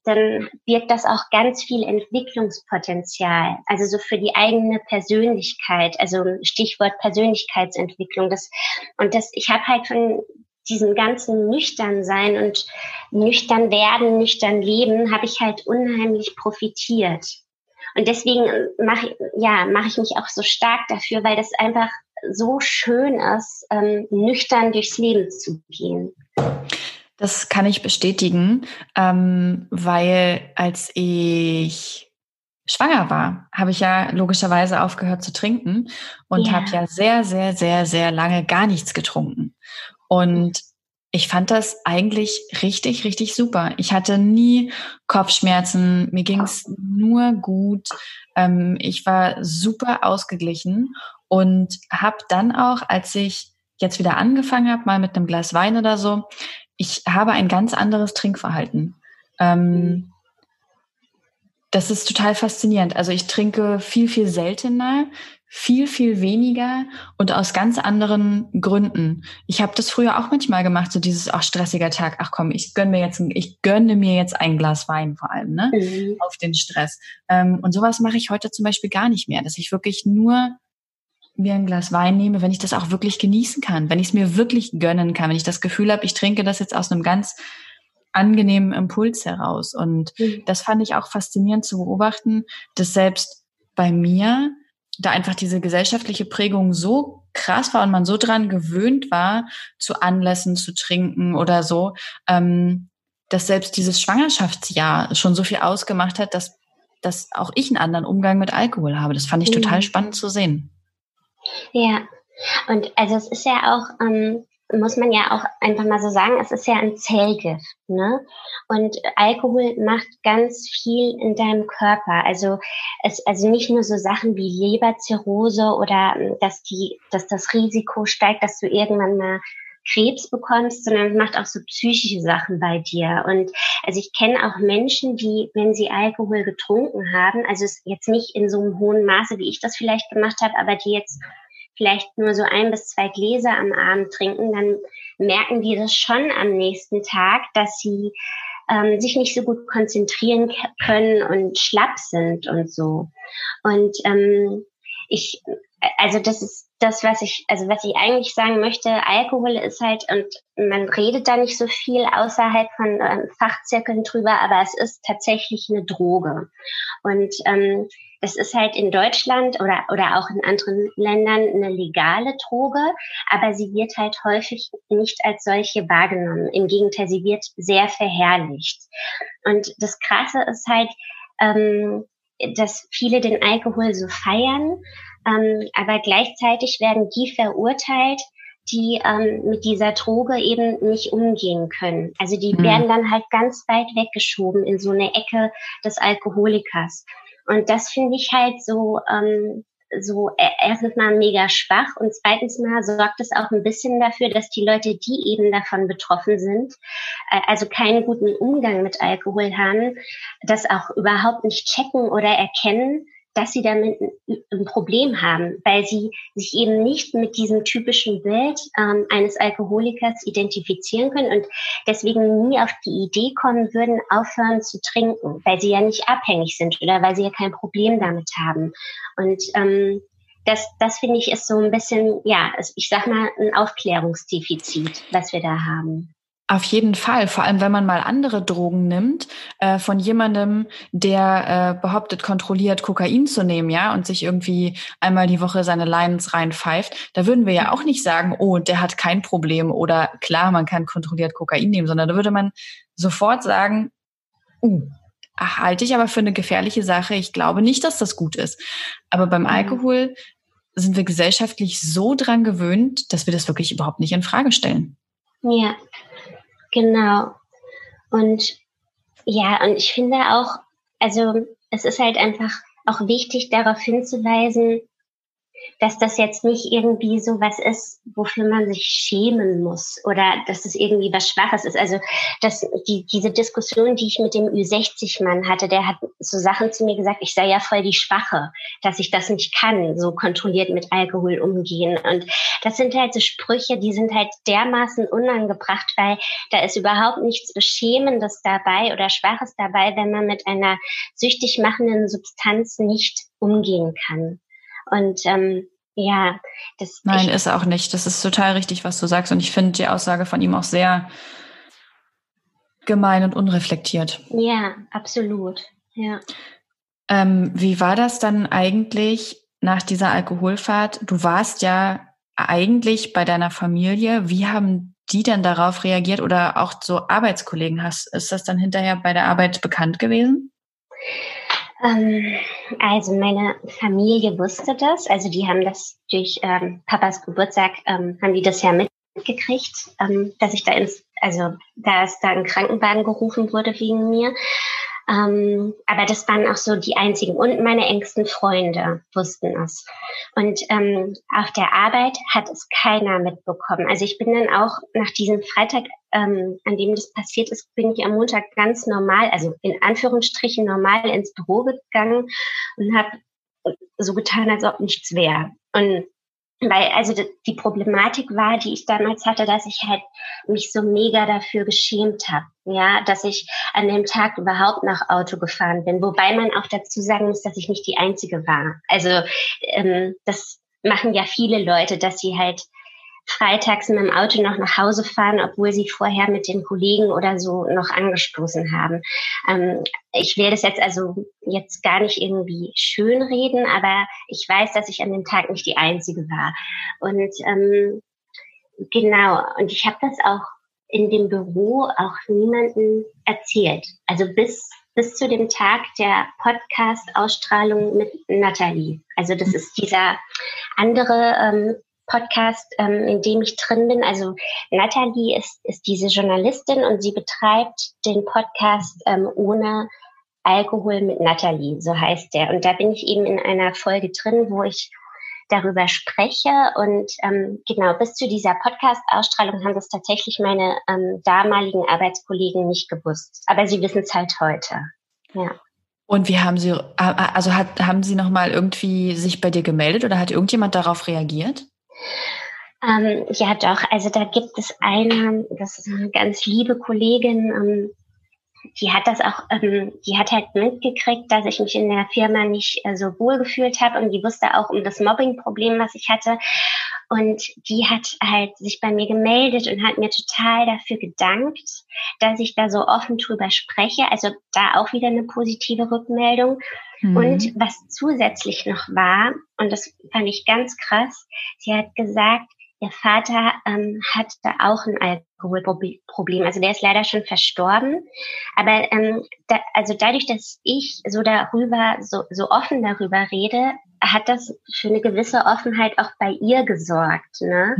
dann birgt das auch ganz viel Entwicklungspotenzial. Also so für die eigene Persönlichkeit, also Stichwort Persönlichkeitsentwicklung. Das, und das, ich habe halt von diesem ganzen nüchtern sein und nüchtern werden, nüchtern leben, habe ich halt unheimlich profitiert. Und deswegen mache ja, mache ich mich auch so stark dafür, weil das einfach so schön ist, ähm, nüchtern durchs Leben zu gehen. Das kann ich bestätigen, ähm, weil als ich schwanger war, habe ich ja logischerweise aufgehört zu trinken und yeah. habe ja sehr, sehr, sehr, sehr lange gar nichts getrunken. Und ich fand das eigentlich richtig, richtig super. Ich hatte nie Kopfschmerzen, mir ging es nur gut. Ähm, ich war super ausgeglichen und habe dann auch, als ich jetzt wieder angefangen habe, mal mit einem Glas Wein oder so, ich habe ein ganz anderes Trinkverhalten. Ähm, das ist total faszinierend. Also ich trinke viel, viel seltener, viel, viel weniger und aus ganz anderen Gründen. Ich habe das früher auch manchmal gemacht, so dieses auch stressiger Tag. Ach komm, ich gönne mir jetzt, ich gönne mir jetzt ein Glas Wein vor allem, ne, mhm. auf den Stress. Ähm, und sowas mache ich heute zum Beispiel gar nicht mehr, dass ich wirklich nur mir ein Glas Wein nehme, wenn ich das auch wirklich genießen kann, wenn ich es mir wirklich gönnen kann, wenn ich das Gefühl habe, ich trinke das jetzt aus einem ganz angenehmen Impuls heraus. Und mhm. das fand ich auch faszinierend zu beobachten, dass selbst bei mir da einfach diese gesellschaftliche Prägung so krass war und man so dran gewöhnt war, zu Anlässen zu trinken oder so, ähm, dass selbst dieses Schwangerschaftsjahr schon so viel ausgemacht hat, dass, dass auch ich einen anderen Umgang mit Alkohol habe. Das fand ich mhm. total spannend zu sehen. Ja, und also es ist ja auch, ähm, muss man ja auch einfach mal so sagen, es ist ja ein Zellgift. Ne? Und Alkohol macht ganz viel in deinem Körper. Also es, also nicht nur so Sachen wie Leberzirrhose oder ähm, dass die, dass das Risiko steigt, dass du irgendwann mal Krebs bekommst, sondern es macht auch so psychische Sachen bei dir. Und also ich kenne auch Menschen, die, wenn sie Alkohol getrunken haben, also jetzt nicht in so einem hohen Maße, wie ich das vielleicht gemacht habe, aber die jetzt vielleicht nur so ein bis zwei Gläser am Abend trinken, dann merken die das schon am nächsten Tag, dass sie ähm, sich nicht so gut konzentrieren können und schlapp sind und so. Und ähm, ich, also das ist das, was ich, also was ich eigentlich sagen möchte, Alkohol ist halt, und man redet da nicht so viel außerhalb von ähm, Fachzirkeln drüber, aber es ist tatsächlich eine Droge. Und ähm, das ist halt in Deutschland oder, oder auch in anderen Ländern eine legale Droge, aber sie wird halt häufig nicht als solche wahrgenommen. Im Gegenteil, sie wird sehr verherrlicht. Und das Krasse ist halt, ähm, dass viele den Alkohol so feiern, ähm, aber gleichzeitig werden die verurteilt, die ähm, mit dieser Droge eben nicht umgehen können. Also die mhm. werden dann halt ganz weit weggeschoben in so eine Ecke des Alkoholikers. Und das finde ich halt so, ähm, so e-, erstens mal mega schwach und zweitens mal sorgt es auch ein bisschen dafür, dass die Leute, die eben davon betroffen sind, äh, also keinen guten Umgang mit Alkohol haben, das auch überhaupt nicht checken oder erkennen dass sie damit ein Problem haben, weil sie sich eben nicht mit diesem typischen Bild ähm, eines Alkoholikers identifizieren können und deswegen nie auf die Idee kommen würden, aufhören zu trinken, weil sie ja nicht abhängig sind oder weil sie ja kein Problem damit haben. Und ähm, das, das finde ich ist so ein bisschen, ja, ich sag mal, ein Aufklärungsdefizit, was wir da haben. Auf jeden Fall, vor allem wenn man mal andere Drogen nimmt, äh, von jemandem, der äh, behauptet, kontrolliert Kokain zu nehmen, ja, und sich irgendwie einmal die Woche seine Lines reinpfeift, da würden wir ja auch nicht sagen, oh, der hat kein Problem oder klar, man kann kontrolliert Kokain nehmen, sondern da würde man sofort sagen, uh, halte ich aber für eine gefährliche Sache. Ich glaube nicht, dass das gut ist. Aber beim mhm. Alkohol sind wir gesellschaftlich so dran gewöhnt, dass wir das wirklich überhaupt nicht in Frage stellen. Ja, Genau. Und ja, und ich finde auch, also es ist halt einfach auch wichtig darauf hinzuweisen, dass das jetzt nicht irgendwie so was ist, wofür man sich schämen muss oder dass es irgendwie was Schwaches ist. Also dass die, diese Diskussion, die ich mit dem Ü60-Mann hatte, der hat so Sachen zu mir gesagt, ich sei ja voll die Schwache, dass ich das nicht kann, so kontrolliert mit Alkohol umgehen. Und das sind halt so Sprüche, die sind halt dermaßen unangebracht, weil da ist überhaupt nichts Beschämendes dabei oder Schwaches dabei, wenn man mit einer süchtig machenden Substanz nicht umgehen kann. Und ähm, ja, das. Nein, ist auch nicht. Das ist total richtig, was du sagst. Und ich finde die Aussage von ihm auch sehr gemein und unreflektiert. Ja, absolut. Ja. Ähm, wie war das dann eigentlich nach dieser Alkoholfahrt? Du warst ja eigentlich bei deiner Familie. Wie haben die denn darauf reagiert oder auch so Arbeitskollegen hast? Ist das dann hinterher bei der Arbeit bekannt gewesen? Ähm, also meine Familie wusste das. Also die haben das durch ähm, Papas Geburtstag, ähm, haben die das ja mitgekriegt, ähm, dass ich da ins, also da es da ein Krankenwagen gerufen wurde wegen mir. Ähm, aber das waren auch so die einzigen. Und meine engsten Freunde wussten es. Und ähm, auf der Arbeit hat es keiner mitbekommen. Also ich bin dann auch nach diesem Freitag, ähm, an dem das passiert ist, bin ich am Montag ganz normal, also in Anführungsstrichen normal ins Büro gegangen und habe so getan, als ob nichts wäre. Und weil also die Problematik war, die ich damals hatte, dass ich halt mich so mega dafür geschämt habe, ja, dass ich an dem Tag überhaupt nach Auto gefahren bin, wobei man auch dazu sagen muss, dass ich nicht die einzige war. Also ähm, das machen ja viele Leute, dass sie halt freitags mit dem Auto noch nach Hause fahren, obwohl sie vorher mit den Kollegen oder so noch angestoßen haben. Ähm, ich will das jetzt also jetzt gar nicht irgendwie schönreden, aber ich weiß, dass ich an dem Tag nicht die Einzige war. Und ähm, genau, und ich habe das auch in dem Büro auch niemanden erzählt. Also bis bis zu dem Tag der Podcast-Ausstrahlung mit Nathalie. Also das ist dieser andere ähm, Podcast, ähm, in dem ich drin bin. Also Nathalie ist, ist diese Journalistin und sie betreibt den Podcast ähm, ohne Alkohol mit Nathalie, so heißt der. Und da bin ich eben in einer Folge drin, wo ich darüber spreche. Und ähm, genau, bis zu dieser Podcast-Ausstrahlung haben das tatsächlich meine ähm, damaligen Arbeitskollegen nicht gewusst. Aber sie wissen es halt heute. Ja. Und wie haben Sie, also hat, haben Sie nochmal irgendwie sich bei dir gemeldet oder hat irgendjemand darauf reagiert? Ähm, ja, doch. Also da gibt es eine, das ist eine ganz liebe Kollegin, ähm, die hat das auch, ähm, die hat halt mitgekriegt, dass ich mich in der Firma nicht äh, so wohl gefühlt habe und die wusste auch um das Mobbing-Problem, was ich hatte. Und die hat halt sich bei mir gemeldet und hat mir total dafür gedankt, dass ich da so offen drüber spreche. Also da auch wieder eine positive Rückmeldung. Mhm. Und was zusätzlich noch war, und das fand ich ganz krass, sie hat gesagt, ihr Vater ähm, hatte auch ein Alkoholproblem. Also der ist leider schon verstorben. Aber ähm, da, also dadurch, dass ich so darüber, so, so offen darüber rede, hat das für eine gewisse Offenheit auch bei ihr gesorgt. Ne?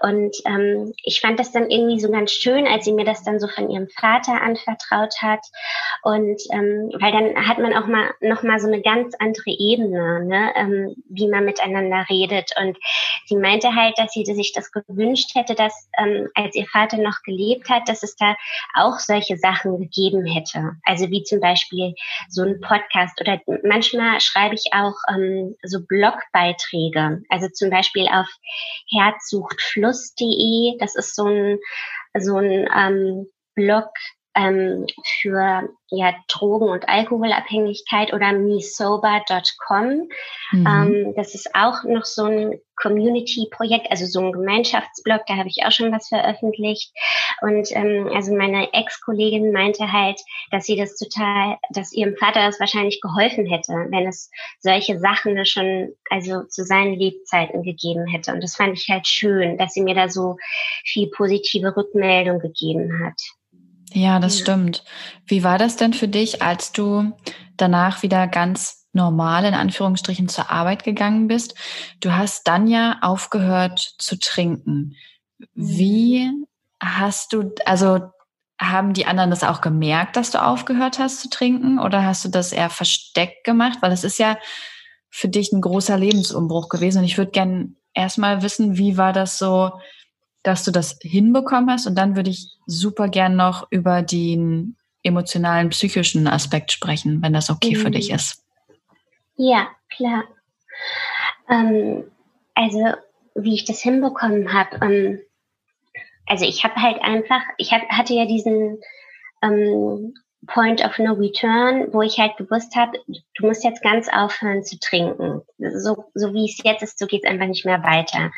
Und ähm, ich fand das dann irgendwie so ganz schön, als sie mir das dann so von ihrem Vater anvertraut hat. Und ähm, weil dann hat man auch mal noch mal so eine ganz andere Ebene, ne? ähm, wie man miteinander redet. Und sie meinte halt, dass sie sich das gewünscht hätte, dass ähm, als ihr Vater noch gelebt hat, dass es da auch solche Sachen gegeben hätte. Also wie zum Beispiel so ein Podcast oder manchmal schreibe ich auch ähm, so Blogbeiträge. Also zum Beispiel auf herzsuchtfluss.de. Das ist so ein, so ein ähm, Blog, ähm, für ja, Drogen- und Alkoholabhängigkeit oder mesober.com. Mhm. Ähm, das ist auch noch so ein Community-Projekt, also so ein Gemeinschaftsblog, da habe ich auch schon was veröffentlicht. Und ähm, also meine Ex-Kollegin meinte halt, dass sie das total, dass ihrem Vater das wahrscheinlich geholfen hätte, wenn es solche Sachen schon also zu seinen Lebzeiten gegeben hätte. Und das fand ich halt schön, dass sie mir da so viel positive Rückmeldung gegeben hat. Ja, das stimmt. Wie war das denn für dich, als du danach wieder ganz normal in Anführungsstrichen zur Arbeit gegangen bist? Du hast dann ja aufgehört zu trinken. Wie hast du, also haben die anderen das auch gemerkt, dass du aufgehört hast zu trinken oder hast du das eher versteckt gemacht? Weil es ist ja für dich ein großer Lebensumbruch gewesen und ich würde gern erstmal wissen, wie war das so dass du das hinbekommen hast. Und dann würde ich super gern noch über den emotionalen, psychischen Aspekt sprechen, wenn das okay mhm. für dich mhm. ist. Ja, klar. Ähm, also, wie ich das hinbekommen habe, ähm, also ich habe halt einfach, ich hab, hatte ja diesen ähm, Point of No Return, wo ich halt gewusst habe, du musst jetzt ganz aufhören zu trinken. So, so wie es jetzt ist, so geht es einfach nicht mehr weiter.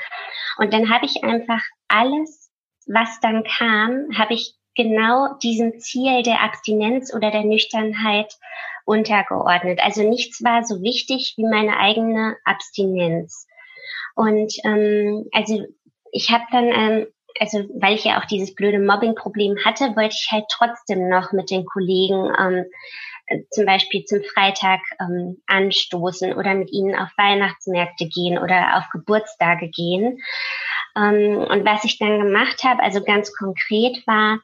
Und dann habe ich einfach alles, was dann kam, habe ich genau diesem Ziel der Abstinenz oder der Nüchternheit untergeordnet. Also nichts war so wichtig wie meine eigene Abstinenz. Und ähm, also ich habe dann ähm, also weil ich ja auch dieses blöde Mobbing-Problem hatte, wollte ich halt trotzdem noch mit den Kollegen ähm, zum Beispiel zum Freitag ähm, anstoßen oder mit ihnen auf Weihnachtsmärkte gehen oder auf Geburtstage gehen. Ähm, und was ich dann gemacht habe, also ganz konkret war,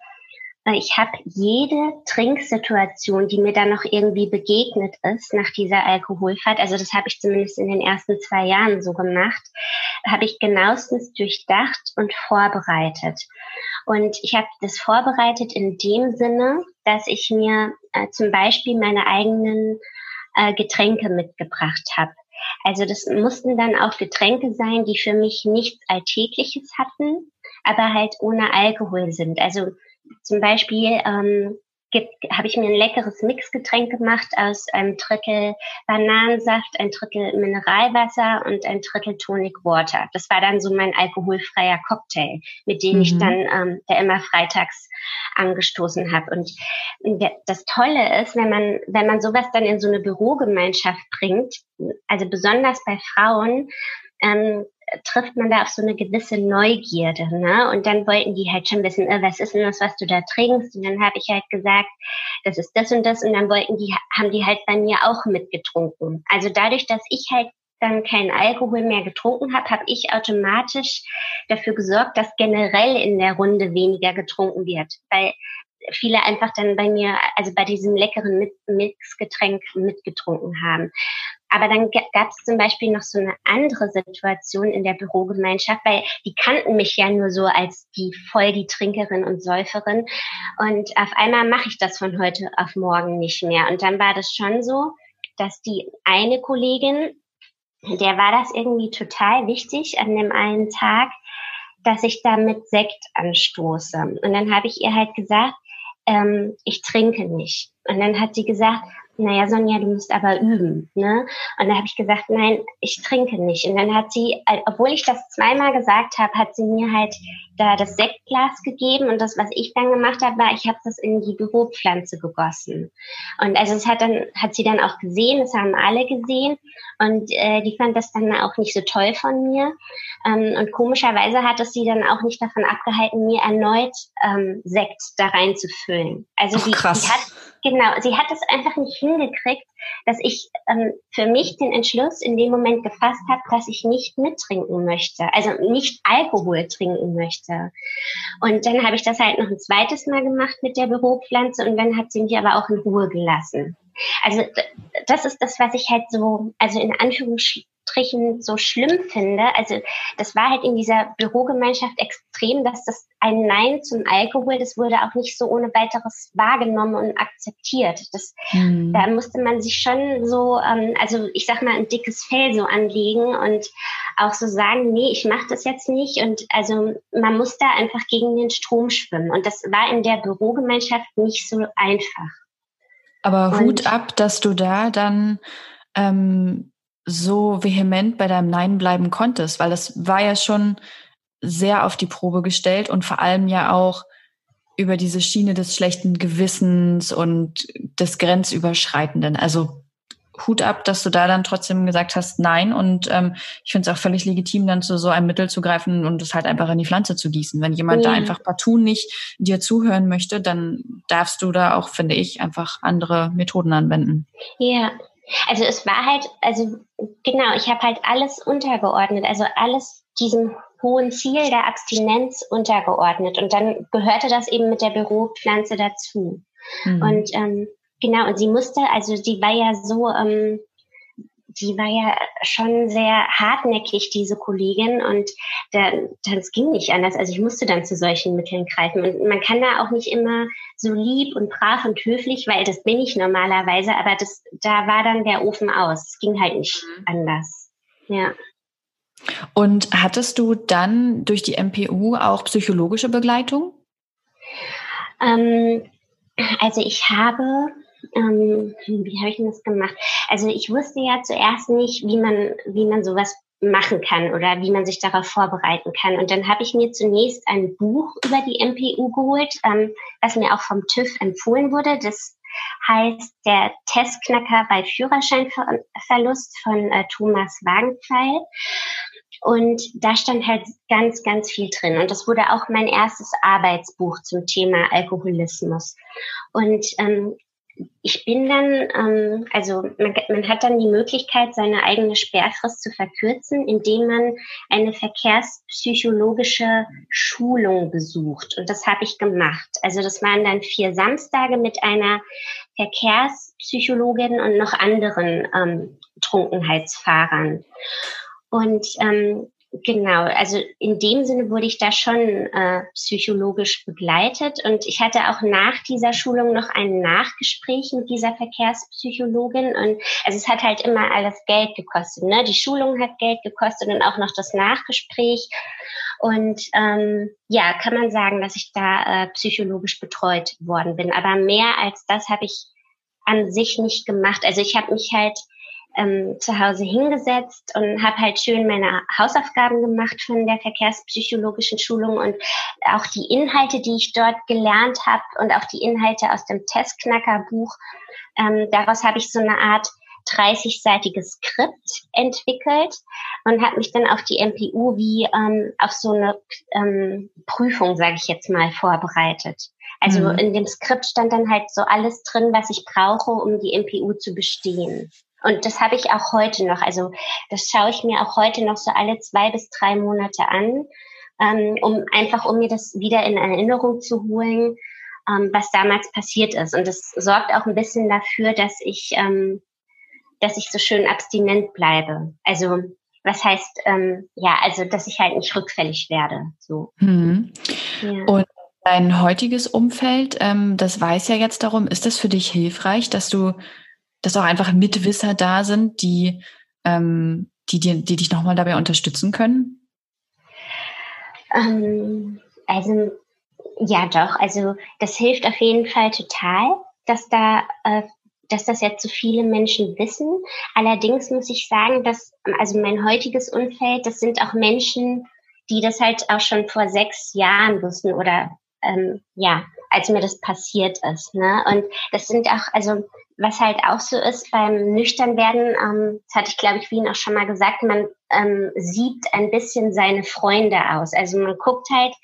ich habe jede Trinksituation, die mir dann noch irgendwie begegnet ist nach dieser Alkoholfahrt, also das habe ich zumindest in den ersten zwei Jahren so gemacht, habe ich genauestens durchdacht und vorbereitet. Und ich habe das vorbereitet in dem Sinne, dass ich mir äh, zum Beispiel meine eigenen äh, Getränke mitgebracht habe. Also das mussten dann auch Getränke sein, die für mich nichts Alltägliches hatten, aber halt ohne Alkohol sind. Also zum Beispiel ähm, habe ich mir ein leckeres Mixgetränk gemacht aus einem Drittel Bananensaft, ein Drittel Mineralwasser und ein Drittel Tonic Water. Das war dann so mein alkoholfreier Cocktail, mit dem mhm. ich dann ähm, der immer freitags angestoßen habe. Und das Tolle ist, wenn man wenn man sowas dann in so eine Bürogemeinschaft bringt, also besonders bei Frauen, ähm, trifft man da auf so eine gewisse Neugierde. Ne? Und dann wollten die halt schon wissen, äh, was ist denn das, was du da trinkst? Und dann habe ich halt gesagt, das ist das und das. Und dann wollten die, haben die halt bei mir auch mitgetrunken. Also dadurch, dass ich halt dann keinen Alkohol mehr getrunken habe, habe ich automatisch dafür gesorgt, dass generell in der Runde weniger getrunken wird. Weil viele einfach dann bei mir, also bei diesem leckeren Mixgetränk mitgetrunken haben. Aber dann gab es zum Beispiel noch so eine andere Situation in der Bürogemeinschaft, weil die kannten mich ja nur so als die voll die Trinkerin und Säuferin. Und auf einmal mache ich das von heute auf morgen nicht mehr. Und dann war das schon so, dass die eine Kollegin, der war das irgendwie total wichtig an dem einen Tag, dass ich da mit Sekt anstoße. Und dann habe ich ihr halt gesagt, ähm, ich trinke nicht. Und dann hat sie gesagt, naja, Sonja, du musst aber üben. Ne? Und da habe ich gesagt, nein, ich trinke nicht. Und dann hat sie, obwohl ich das zweimal gesagt habe, hat sie mir halt da das Sektglas gegeben und das, was ich dann gemacht habe, war, ich habe das in die Büropflanze gegossen. Und also es hat dann, hat sie dann auch gesehen, das haben alle gesehen und äh, die fand das dann auch nicht so toll von mir. Ähm, und komischerweise hat es sie dann auch nicht davon abgehalten, mir erneut ähm, Sekt da reinzufüllen. Also Ach, die, die hat Genau, sie hat es einfach nicht hingekriegt, dass ich ähm, für mich den Entschluss in dem Moment gefasst habe, dass ich nicht mittrinken möchte, also nicht Alkohol trinken möchte. Und dann habe ich das halt noch ein zweites Mal gemacht mit der Büropflanze und dann hat sie mich aber auch in Ruhe gelassen. Also das ist das, was ich halt so, also in Anführungsstrichen Anführungsstrichen so schlimm finde. Also das war halt in dieser Bürogemeinschaft extrem, dass das ein Nein zum Alkohol, das wurde auch nicht so ohne weiteres wahrgenommen und akzeptiert. Das, mhm. Da musste man sich schon so, ähm, also ich sag mal, ein dickes Fell so anlegen und auch so sagen, nee, ich mache das jetzt nicht. Und also man muss da einfach gegen den Strom schwimmen. Und das war in der Bürogemeinschaft nicht so einfach. Aber Hut und, ab, dass du da dann ähm, so vehement bei deinem Nein bleiben konntest, weil das war ja schon sehr auf die Probe gestellt und vor allem ja auch über diese Schiene des schlechten Gewissens und des Grenzüberschreitenden. Also Hut ab, dass du da dann trotzdem gesagt hast, nein. Und ähm, ich finde es auch völlig legitim, dann zu so einem Mittel zu greifen und es halt einfach in die Pflanze zu gießen. Wenn jemand ja. da einfach partout nicht dir zuhören möchte, dann darfst du da auch, finde ich, einfach andere Methoden anwenden. Ja, also es war halt, also genau, ich habe halt alles untergeordnet, also alles diesem hohen Ziel der Abstinenz untergeordnet. Und dann gehörte das eben mit der Büropflanze dazu. Mhm. Und ähm, genau, und sie musste, also die war ja so, ähm, die war ja schon sehr hartnäckig, diese Kollegin, und das ging nicht anders. Also ich musste dann zu solchen Mitteln greifen. Und man kann da auch nicht immer so lieb und brav und höflich, weil das bin ich normalerweise, aber das, da war dann der Ofen aus. Es ging halt nicht mhm. anders. Ja. Und hattest du dann durch die MPU auch psychologische Begleitung? Ähm, also ich habe ähm, wie habe ich denn das gemacht? Also ich wusste ja zuerst nicht, wie man, wie man sowas machen kann oder wie man sich darauf vorbereiten kann. Und dann habe ich mir zunächst ein Buch über die MPU geholt, ähm, was mir auch vom TÜV empfohlen wurde. Das heißt Der Testknacker bei Führerscheinverlust von äh, Thomas Wagenpfeil. Und da stand halt ganz, ganz viel drin. Und das wurde auch mein erstes Arbeitsbuch zum Thema Alkoholismus. Und ähm, ich bin dann, ähm, also man, man hat dann die Möglichkeit, seine eigene Sperrfrist zu verkürzen, indem man eine verkehrspsychologische Schulung besucht. Und das habe ich gemacht. Also das waren dann vier Samstage mit einer Verkehrspsychologin und noch anderen ähm, Trunkenheitsfahrern. Und ähm, Genau, also in dem Sinne wurde ich da schon äh, psychologisch begleitet und ich hatte auch nach dieser Schulung noch ein Nachgespräch mit dieser Verkehrspsychologin und also es hat halt immer alles Geld gekostet. Ne? Die Schulung hat Geld gekostet und auch noch das Nachgespräch Und ähm, ja, kann man sagen, dass ich da äh, psychologisch betreut worden bin. Aber mehr als das habe ich an sich nicht gemacht. Also ich habe mich halt ähm, zu Hause hingesetzt und habe halt schön meine Hausaufgaben gemacht von der verkehrspsychologischen Schulung und auch die Inhalte, die ich dort gelernt habe und auch die Inhalte aus dem Testknackerbuch. Ähm, daraus habe ich so eine Art 30-seitiges Skript entwickelt und habe mich dann auf die MPU wie ähm, auf so eine ähm, Prüfung, sage ich jetzt mal, vorbereitet. Also mhm. in dem Skript stand dann halt so alles drin, was ich brauche, um die MPU zu bestehen. Und das habe ich auch heute noch. Also das schaue ich mir auch heute noch so alle zwei bis drei Monate an, ähm, um einfach, um mir das wieder in Erinnerung zu holen, ähm, was damals passiert ist. Und das sorgt auch ein bisschen dafür, dass ich, ähm, dass ich so schön abstinent bleibe. Also was heißt, ähm, ja, also dass ich halt nicht rückfällig werde. So. Mhm. Ja. Und dein heutiges Umfeld, ähm, das weiß ja jetzt darum, ist das für dich hilfreich, dass du dass auch einfach Mitwisser da sind, die, ähm, die, die, die dich nochmal dabei unterstützen können? Ähm, also ja, doch. Also das hilft auf jeden Fall total, dass da äh, dass das jetzt so viele Menschen wissen. Allerdings muss ich sagen, dass also mein heutiges Umfeld, das sind auch Menschen, die das halt auch schon vor sechs Jahren wussten oder ähm, ja, als mir das passiert ist. Ne? Und das sind auch, also was halt auch so ist beim Nüchternwerden, ähm, das hatte ich, glaube ich, wie Ihnen auch schon mal gesagt, man ähm, sieht ein bisschen seine Freunde aus. Also man guckt halt,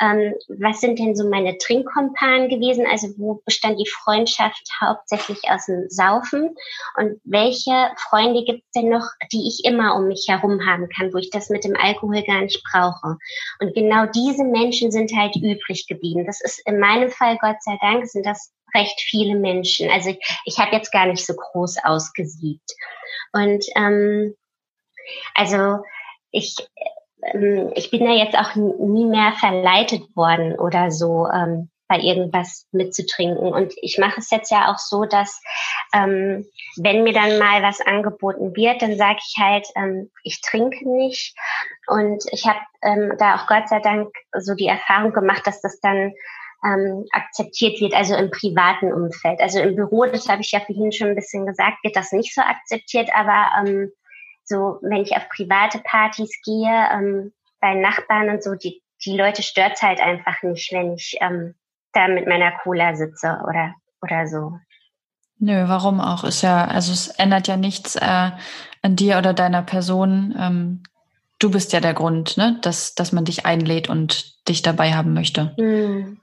ähm, was sind denn so meine Trinkkompanen gewesen, also wo bestand die Freundschaft hauptsächlich aus dem Saufen und welche Freunde gibt es denn noch, die ich immer um mich herum haben kann, wo ich das mit dem Alkohol gar nicht brauche. Und genau diese Menschen sind halt übrig geblieben. Das ist in meinem Fall, Gott sei Dank, sind das recht viele Menschen. Also ich, ich habe jetzt gar nicht so groß ausgesiebt. Und ähm, also ich, ähm, ich bin da jetzt auch nie mehr verleitet worden oder so. Ähm, bei irgendwas mitzutrinken. Und ich mache es jetzt ja auch so, dass ähm, wenn mir dann mal was angeboten wird, dann sage ich halt, ähm, ich trinke nicht. Und ich habe ähm, da auch Gott sei Dank so die Erfahrung gemacht, dass das dann ähm, akzeptiert wird, also im privaten Umfeld. Also im Büro, das habe ich ja vorhin schon ein bisschen gesagt, wird das nicht so akzeptiert, aber ähm, so, wenn ich auf private Partys gehe, ähm, bei Nachbarn und so, die, die Leute stört halt einfach nicht, wenn ich ähm, da mit meiner Cola sitze oder, oder so. Nö, warum auch? Ist ja, also es ändert ja nichts äh, an dir oder deiner Person. Ähm, du bist ja der Grund, ne, dass, dass man dich einlädt und dich dabei haben möchte. Mm,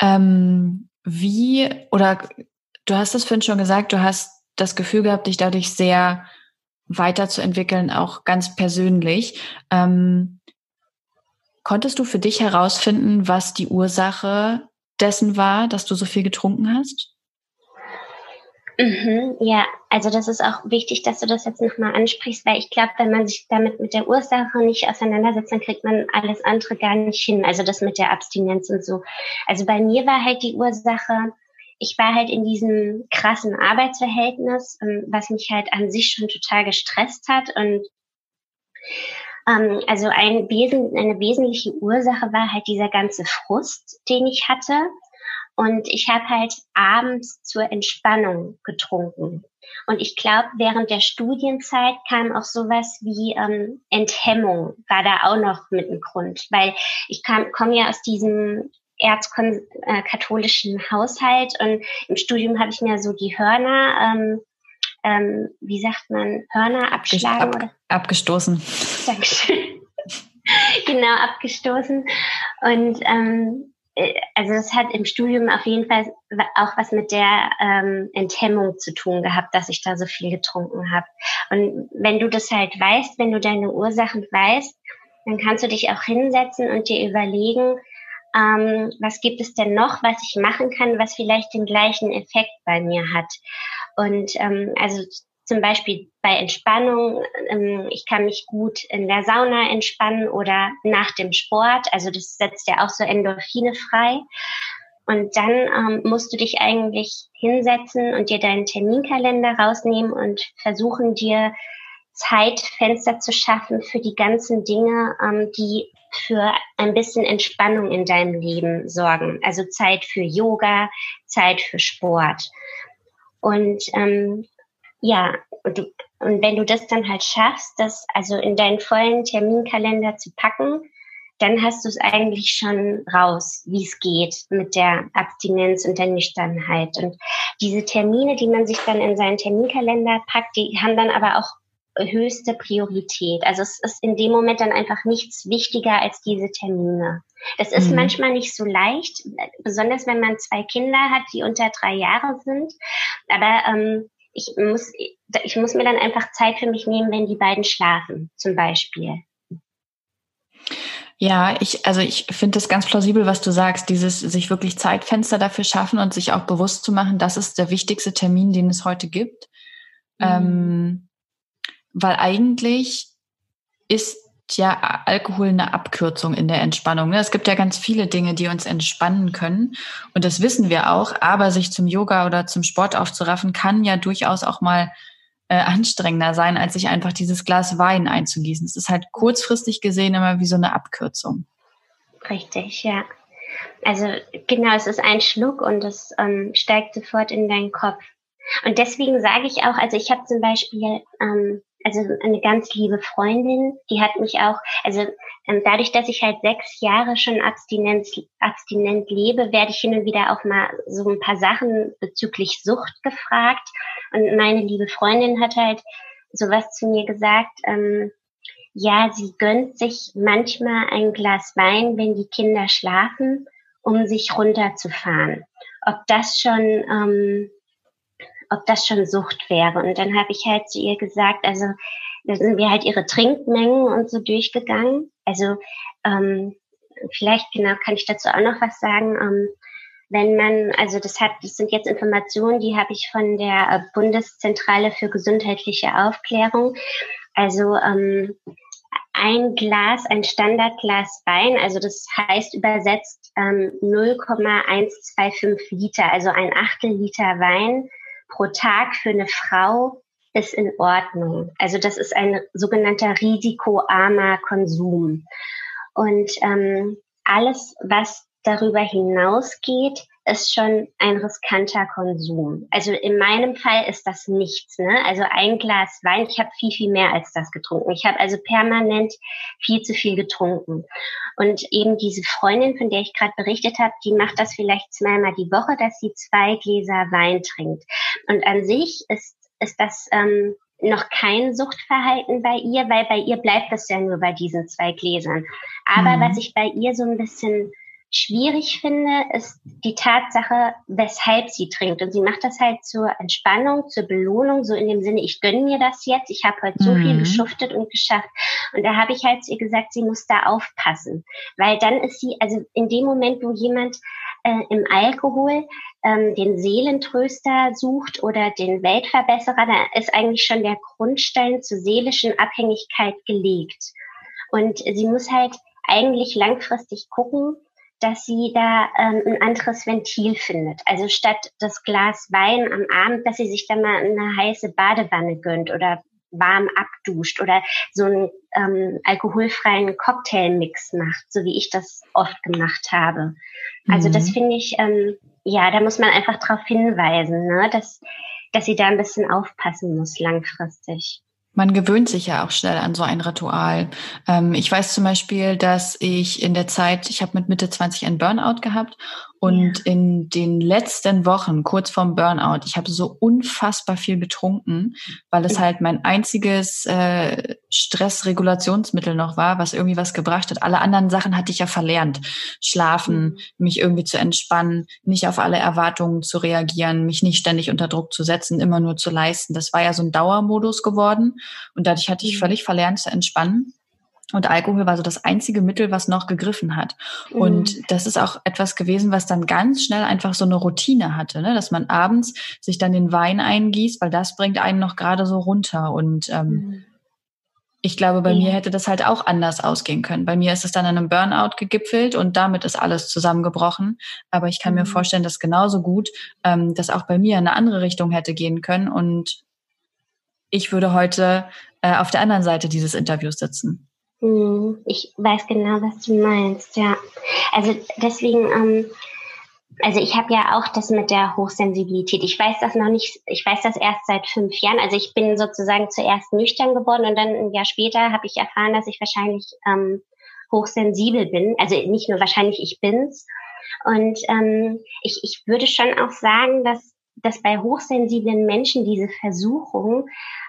Ähm, wie, oder du hast es vorhin schon gesagt, du hast das Gefühl gehabt, dich dadurch sehr weiterzuentwickeln, auch ganz persönlich. Ähm, konntest du für dich herausfinden, was die Ursache dessen war, dass du so viel getrunken hast? Mhm, ja, also das ist auch wichtig, dass du das jetzt nochmal ansprichst, weil ich glaube, wenn man sich damit mit der Ursache nicht auseinandersetzt, dann kriegt man alles andere gar nicht hin. Also das mit der Abstinenz und so. Also bei mir war halt die Ursache, ich war halt in diesem krassen Arbeitsverhältnis, ähm, was mich halt an sich schon total gestresst hat. Und ähm, also eine wesentliche Ursache war halt dieser ganze Frust, den ich hatte. Und ich habe halt abends zur Entspannung getrunken. Und ich glaube, während der Studienzeit kam auch sowas wie ähm, Enthemmung, war da auch noch mit dem Grund. Weil ich komme ja aus diesem erzkatholischen Haushalt und im Studium habe ich mir so die Hörner, ähm, ähm, wie sagt man, Hörner abschlagen? Ab, abgestoßen. Dankeschön. genau, abgestoßen. Und ähm, äh, also das hat im Studium auf jeden Fall auch was mit der ähm, Enthemmung zu tun gehabt, dass ich da so viel getrunken habe. Und wenn du das halt weißt, wenn du deine Ursachen weißt, dann kannst du dich auch hinsetzen und dir überlegen, ähm, was gibt es denn noch, was ich machen kann, was vielleicht den gleichen Effekt bei mir hat. Und ähm, also zum Beispiel bei Entspannung, ähm, ich kann mich gut in der Sauna entspannen oder nach dem Sport. Also das setzt ja auch so Endorphine frei. Und dann ähm, musst du dich eigentlich hinsetzen und dir deinen Terminkalender rausnehmen und versuchen dir Zeitfenster zu schaffen für die ganzen Dinge, ähm, die für ein bisschen Entspannung in deinem Leben sorgen. Also Zeit für Yoga, Zeit für Sport. Und ähm, ja, und, du, und wenn du das dann halt schaffst, das also in deinen vollen Terminkalender zu packen, dann hast du es eigentlich schon raus, wie es geht mit der Abstinenz und der Nüchternheit. Und diese Termine, die man sich dann in seinen Terminkalender packt, die haben dann aber auch höchste Priorität. Also es ist in dem Moment dann einfach nichts wichtiger als diese Termine. Das ist mhm. manchmal nicht so leicht, besonders wenn man zwei Kinder hat, die unter drei Jahre sind. Aber ähm, ich muss, ich muss mir dann einfach Zeit für mich nehmen, wenn die beiden schlafen, zum Beispiel. Ja, ich, also ich finde es ganz plausibel, was du sagst, dieses sich wirklich Zeitfenster dafür schaffen und sich auch bewusst zu machen, das ist der wichtigste Termin, den es heute gibt. Mhm. Ähm, weil eigentlich ist ja Alkohol eine Abkürzung in der Entspannung. Ne? Es gibt ja ganz viele Dinge, die uns entspannen können. Und das wissen wir auch. Aber sich zum Yoga oder zum Sport aufzuraffen, kann ja durchaus auch mal äh, anstrengender sein, als sich einfach dieses Glas Wein einzugießen. Es ist halt kurzfristig gesehen immer wie so eine Abkürzung. Richtig, ja. Also genau, es ist ein Schluck und es ähm, steigt sofort in deinen Kopf. Und deswegen sage ich auch, also ich habe zum Beispiel ähm, also eine ganz liebe Freundin, die hat mich auch, also ähm, dadurch, dass ich halt sechs Jahre schon abstinent, abstinent lebe, werde ich hin und wieder auch mal so ein paar Sachen bezüglich Sucht gefragt. Und meine liebe Freundin hat halt sowas zu mir gesagt, ähm, ja, sie gönnt sich manchmal ein Glas Wein, wenn die Kinder schlafen, um sich runterzufahren. Ob das schon ähm, ob das schon Sucht wäre. Und dann habe ich halt zu ihr gesagt, also da sind wir halt ihre Trinkmengen und so durchgegangen. Also ähm, vielleicht genau kann ich dazu auch noch was sagen. Ähm, wenn man, also das hat, das sind jetzt Informationen, die habe ich von der äh, Bundeszentrale für gesundheitliche Aufklärung. Also ähm, ein Glas, ein Standardglas Wein, also das heißt übersetzt ähm, 0,125 Liter, also ein Achtel Liter Wein pro Tag für eine Frau ist in Ordnung. Also das ist ein sogenannter risikoarmer Konsum. Und ähm, alles, was darüber hinausgeht, ist schon ein riskanter Konsum. Also in meinem Fall ist das nichts. Ne? Also ein Glas Wein, ich habe viel, viel mehr als das getrunken. Ich habe also permanent viel zu viel getrunken. Und eben diese Freundin, von der ich gerade berichtet habe, die macht das vielleicht zweimal die Woche, dass sie zwei Gläser Wein trinkt. Und an sich ist, ist das ähm, noch kein Suchtverhalten bei ihr, weil bei ihr bleibt das ja nur bei diesen zwei Gläsern. Aber mhm. was ich bei ihr so ein bisschen schwierig finde, ist die Tatsache, weshalb sie trinkt. Und sie macht das halt zur Entspannung, zur Belohnung, so in dem Sinne, ich gönne mir das jetzt, ich habe heute so viel mhm. geschuftet und geschafft. Und da habe ich halt zu ihr gesagt, sie muss da aufpassen. Weil dann ist sie, also in dem Moment, wo jemand äh, im Alkohol ähm, den Seelentröster sucht oder den Weltverbesserer, da ist eigentlich schon der Grundstein zur seelischen Abhängigkeit gelegt. Und sie muss halt eigentlich langfristig gucken, dass sie da ähm, ein anderes Ventil findet. Also statt das Glas Wein am Abend, dass sie sich dann mal eine heiße Badewanne gönnt oder warm abduscht oder so einen ähm, alkoholfreien Cocktailmix macht, so wie ich das oft gemacht habe. Also mhm. das finde ich, ähm, ja, da muss man einfach darauf hinweisen, ne, dass, dass sie da ein bisschen aufpassen muss langfristig. Man gewöhnt sich ja auch schnell an so ein Ritual. Ähm, ich weiß zum Beispiel, dass ich in der Zeit, ich habe mit Mitte 20 ein Burnout gehabt und in den letzten Wochen, kurz vorm Burnout, ich habe so unfassbar viel getrunken, weil es halt mein einziges äh, Stressregulationsmittel noch war, was irgendwie was gebracht hat. Alle anderen Sachen hatte ich ja verlernt. Schlafen, mhm. mich irgendwie zu entspannen, nicht auf alle Erwartungen zu reagieren, mich nicht ständig unter Druck zu setzen, immer nur zu leisten. Das war ja so ein Dauermodus geworden und dadurch hatte ich mhm. völlig verlernt zu entspannen. Und Alkohol war so das einzige Mittel, was noch gegriffen hat. Mhm. Und das ist auch etwas gewesen, was dann ganz schnell einfach so eine Routine hatte, ne? dass man abends sich dann den Wein eingießt, weil das bringt einen noch gerade so runter. Und ähm, mhm. ich glaube, bei mhm. mir hätte das halt auch anders ausgehen können. Bei mir ist es dann in einem Burnout gegipfelt und damit ist alles zusammengebrochen. Aber ich kann mir mhm. vorstellen, dass genauso gut ähm, das auch bei mir in eine andere Richtung hätte gehen können. Und ich würde heute äh, auf der anderen Seite dieses Interviews sitzen. Hm, ich weiß genau, was du meinst, ja. Also deswegen, ähm, also ich habe ja auch das mit der Hochsensibilität. Ich weiß das noch nicht, ich weiß das erst seit fünf Jahren. Also ich bin sozusagen zuerst nüchtern geworden und dann ein Jahr später habe ich erfahren, dass ich wahrscheinlich ähm, hochsensibel bin. Also nicht nur wahrscheinlich, ich bin's. Und ähm, ich, ich würde schon auch sagen, dass, dass bei hochsensiblen Menschen diese Versuchung,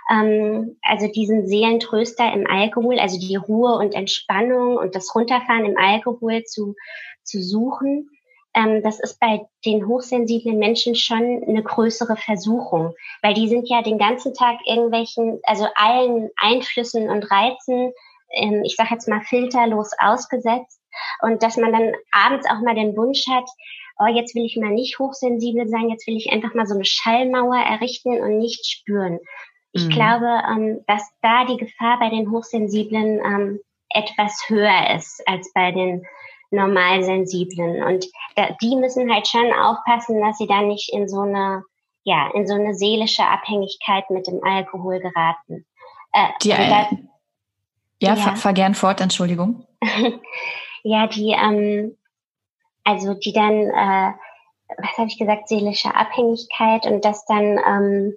ähm, also diesen Seelentröster im Alkohol, also die Ruhe und Entspannung und das Runterfahren im Alkohol zu, zu suchen, ähm, das ist bei den hochsensiblen Menschen schon eine größere Versuchung, weil die sind ja den ganzen Tag irgendwelchen, also allen Einflüssen und Reizen, ähm, ich sage jetzt mal filterlos ausgesetzt und dass man dann abends auch mal den Wunsch hat, oh, jetzt will ich mal nicht hochsensibel sein, jetzt will ich einfach mal so eine Schallmauer errichten und nicht spüren. Ich mhm. glaube, ähm, dass da die Gefahr bei den Hochsensiblen ähm, etwas höher ist als bei den Normalsensiblen. Und da, die müssen halt schon aufpassen, dass sie da nicht in so eine, ja, in so eine seelische Abhängigkeit mit dem Alkohol geraten. Äh, die, da, ja, ja. Fahr, fahr gern fort, Entschuldigung. ja, die, ähm, also die dann, äh, was habe ich gesagt, seelische Abhängigkeit und das dann ähm,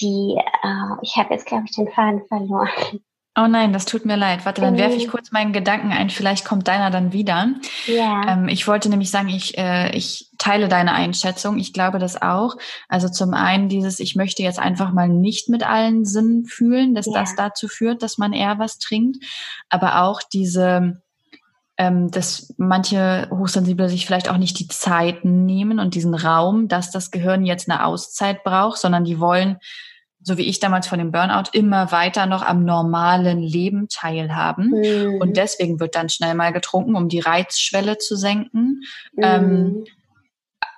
die, äh, ich habe jetzt glaube ich den Faden verloren. Oh nein, das tut mir leid. Warte, dann werfe ich mhm. kurz meinen Gedanken ein. Vielleicht kommt deiner dann wieder. Ja. Ähm, ich wollte nämlich sagen, ich, äh, ich teile deine Einschätzung. Ich glaube das auch. Also zum einen dieses, ich möchte jetzt einfach mal nicht mit allen Sinnen fühlen, dass ja. das dazu führt, dass man eher was trinkt. Aber auch diese, ähm, dass manche Hochsensible sich vielleicht auch nicht die Zeit nehmen und diesen Raum, dass das Gehirn jetzt eine Auszeit braucht, sondern die wollen so wie ich damals von dem Burnout, immer weiter noch am normalen Leben teilhaben. Mhm. Und deswegen wird dann schnell mal getrunken, um die Reizschwelle zu senken. Mhm. Ähm,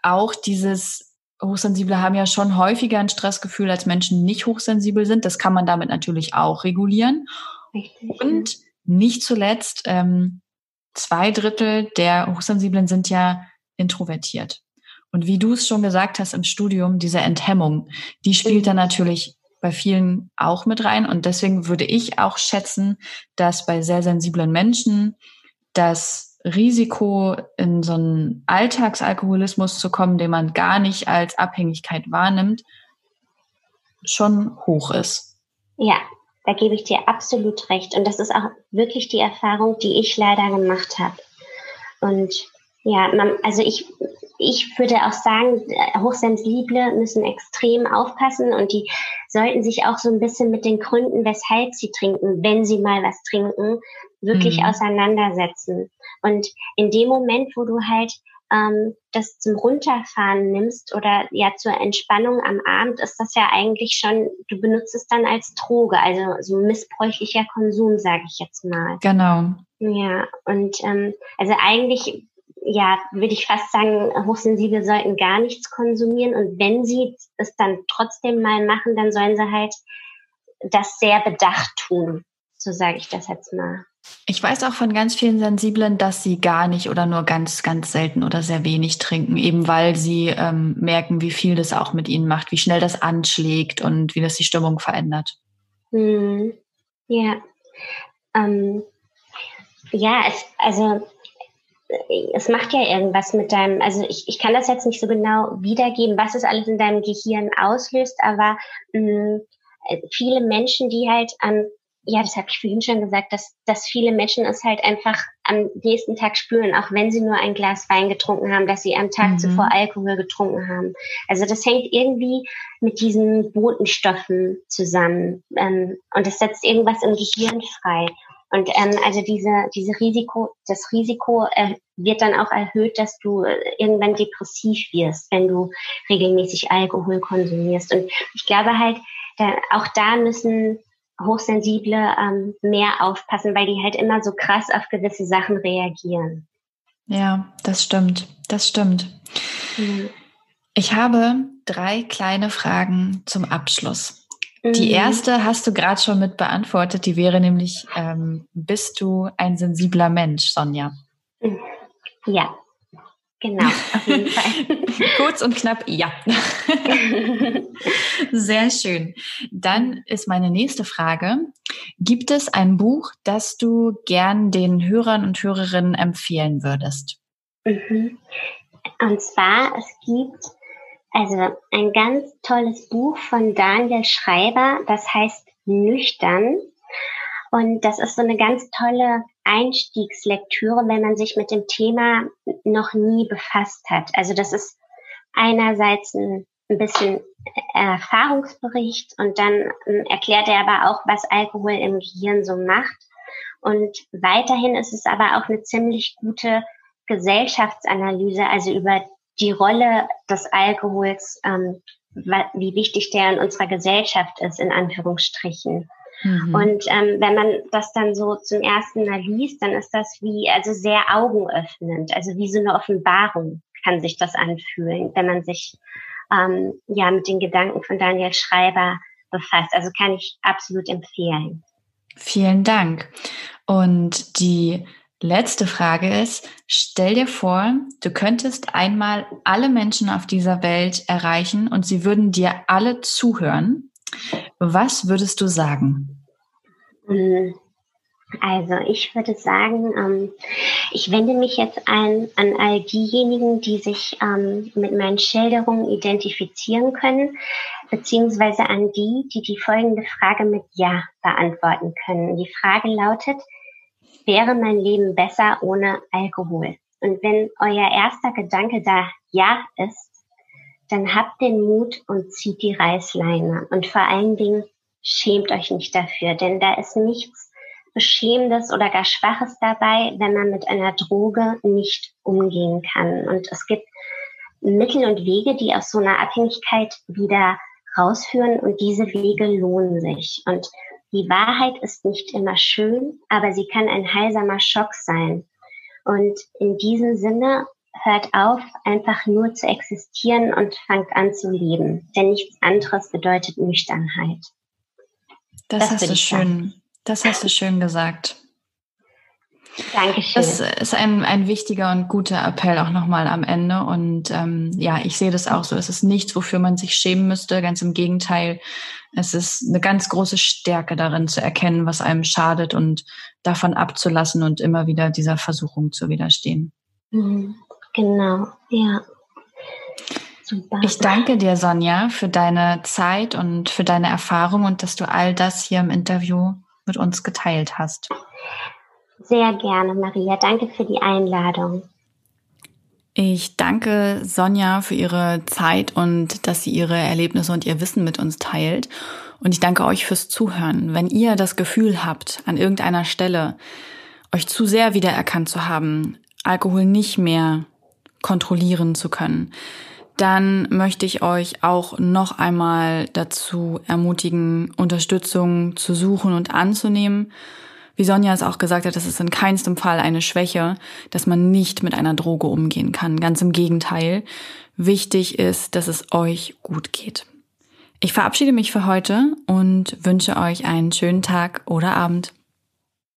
auch dieses Hochsensible haben ja schon häufiger ein Stressgefühl als Menschen, die nicht hochsensibel sind. Das kann man damit natürlich auch regulieren. Richtig. Und nicht zuletzt, ähm, zwei Drittel der Hochsensiblen sind ja introvertiert. Und wie du es schon gesagt hast im Studium, diese Enthemmung, die spielt dann natürlich bei vielen auch mit rein. Und deswegen würde ich auch schätzen, dass bei sehr sensiblen Menschen das Risiko, in so einen Alltagsalkoholismus zu kommen, den man gar nicht als Abhängigkeit wahrnimmt, schon hoch ist. Ja, da gebe ich dir absolut recht. Und das ist auch wirklich die Erfahrung, die ich leider gemacht habe. Und ja, man, also ich, ich würde auch sagen, Hochsensible müssen extrem aufpassen und die sollten sich auch so ein bisschen mit den Gründen, weshalb sie trinken, wenn sie mal was trinken, wirklich mhm. auseinandersetzen. Und in dem Moment, wo du halt ähm, das zum Runterfahren nimmst oder ja zur Entspannung am Abend, ist das ja eigentlich schon, du benutzt es dann als Droge, also so missbräuchlicher Konsum, sage ich jetzt mal. Genau. Ja, und ähm, also eigentlich ja, würde ich fast sagen, Hochsensible sollten gar nichts konsumieren. Und wenn sie es dann trotzdem mal machen, dann sollen sie halt das sehr bedacht tun. So sage ich das jetzt mal. Ich weiß auch von ganz vielen Sensiblen, dass sie gar nicht oder nur ganz, ganz selten oder sehr wenig trinken, eben weil sie ähm, merken, wie viel das auch mit ihnen macht, wie schnell das anschlägt und wie das die Stimmung verändert. Hm. Ja. Ähm, ja, es, also es macht ja irgendwas mit deinem, also ich, ich kann das jetzt nicht so genau wiedergeben, was es alles in deinem Gehirn auslöst, aber mh, mm, viele Menschen, die halt am, ja, das habe ich vorhin schon gesagt, dass, dass viele Menschen es halt einfach am nächsten Tag spüren, auch wenn sie nur ein Glas Wein getrunken haben, dass sie am Tag mhm. zuvor Alkohol getrunken haben. Also das hängt irgendwie mit diesen Botenstoffen zusammen ähm, und es setzt irgendwas im Gehirn frei. Und ähm, also diese, diese Risiko, das Risiko äh, wird dann auch erhöht, dass du äh, irgendwann depressiv wirst, wenn du regelmäßig Alkohol konsumierst. Und ich glaube halt, da, auch da müssen Hochsensible ähm, mehr aufpassen, weil die halt immer so krass auf gewisse Sachen reagieren. Ja, das stimmt. Das stimmt. Mhm. Ich habe drei kleine Fragen zum Abschluss. Die mhm. erste hast du gerade schon mit beantwortet, die wäre nämlich, ähm, bist du ein sensibler Mensch, Sonja? Ja, Genau, auf jeden Fall. Kurz und knapp, ja. Sehr schön. Dann ist meine nächste Frage. Gibt es ein Buch, das du gern den Hörern und Hörerinnen empfehlen würdest? Mhm. Und zwar, es gibt also ein ganz tolles Buch von Daniel Schreiber, das heißt Nüchtern. Und das ist so eine ganz tolle Einstiegslektüre, wenn man sich mit dem Thema noch nie befasst hat. Also das ist einerseits ein, bisschen Erfahrungsbericht und dann ähm, erklärt er aber auch, was Alkohol im Gehirn so macht. Und weiterhin ist es aber auch eine ziemlich gute Gesellschaftsanalyse, also über die Rolle des Alkohols, ähm, wie wichtig der in unserer Gesellschaft ist, in Anführungsstrichen. Mhm. Und ähm, wenn man das dann so zum ersten Mal liest, dann ist das wie, also sehr augenöffnend, also wie so eine Offenbarung kann sich das anfühlen, wenn man sich ähm, ja mit den Gedanken von Daniel Schreiber befasst. Also kann ich absolut empfehlen. Vielen Dank. Und die letzte Frage ist, stell dir vor, du könntest einmal alle Menschen auf dieser Welt erreichen und sie würden dir alle zuhören. Was würdest du sagen? Hm, also ich würde sagen, ähm, ich wende mich jetzt an, an all diejenigen, die sich ähm, mit meinen Schilderungen identifizieren können, beziehungsweise an die, die die folgende Frage mit Ja beantworten können. Die Frage lautet, wäre mein Leben besser ohne Alkohol? Und wenn euer erster Gedanke da Ja ist, dann habt den Mut und zieht die Reißleine. Und vor allen Dingen schämt euch nicht dafür, denn da ist nichts Beschämendes oder gar Schwaches dabei, wenn man mit einer Droge nicht umgehen kann. Und es gibt Mittel und Wege, die aus so einer Abhängigkeit wieder rausführen und diese Wege lohnen sich. Und die Wahrheit ist nicht immer schön, aber sie kann ein heilsamer Schock sein. Und in diesem Sinne hört auf, einfach nur zu existieren und fangt an zu leben. Denn nichts anderes bedeutet Nüchternheit. Das, das hast du schön, das hast du schön gesagt. Dankeschön. Das ist ein, ein wichtiger und guter Appell auch nochmal am Ende. Und ähm, ja, ich sehe das auch so. Es ist nichts, wofür man sich schämen müsste. Ganz im Gegenteil. Es ist eine ganz große Stärke darin zu erkennen, was einem schadet und davon abzulassen und immer wieder dieser Versuchung zu widerstehen. Mhm. Genau, ja. Super. Ich danke dir, Sonja, für deine Zeit und für deine Erfahrung und dass du all das hier im Interview mit uns geteilt hast. Sehr gerne, Maria. Danke für die Einladung. Ich danke Sonja für ihre Zeit und dass sie ihre Erlebnisse und ihr Wissen mit uns teilt. Und ich danke euch fürs Zuhören. Wenn ihr das Gefühl habt, an irgendeiner Stelle euch zu sehr wiedererkannt zu haben, Alkohol nicht mehr kontrollieren zu können, dann möchte ich euch auch noch einmal dazu ermutigen, Unterstützung zu suchen und anzunehmen. Wie Sonja es auch gesagt hat, das ist in keinstem Fall eine Schwäche, dass man nicht mit einer Droge umgehen kann. Ganz im Gegenteil. Wichtig ist, dass es euch gut geht. Ich verabschiede mich für heute und wünsche euch einen schönen Tag oder Abend.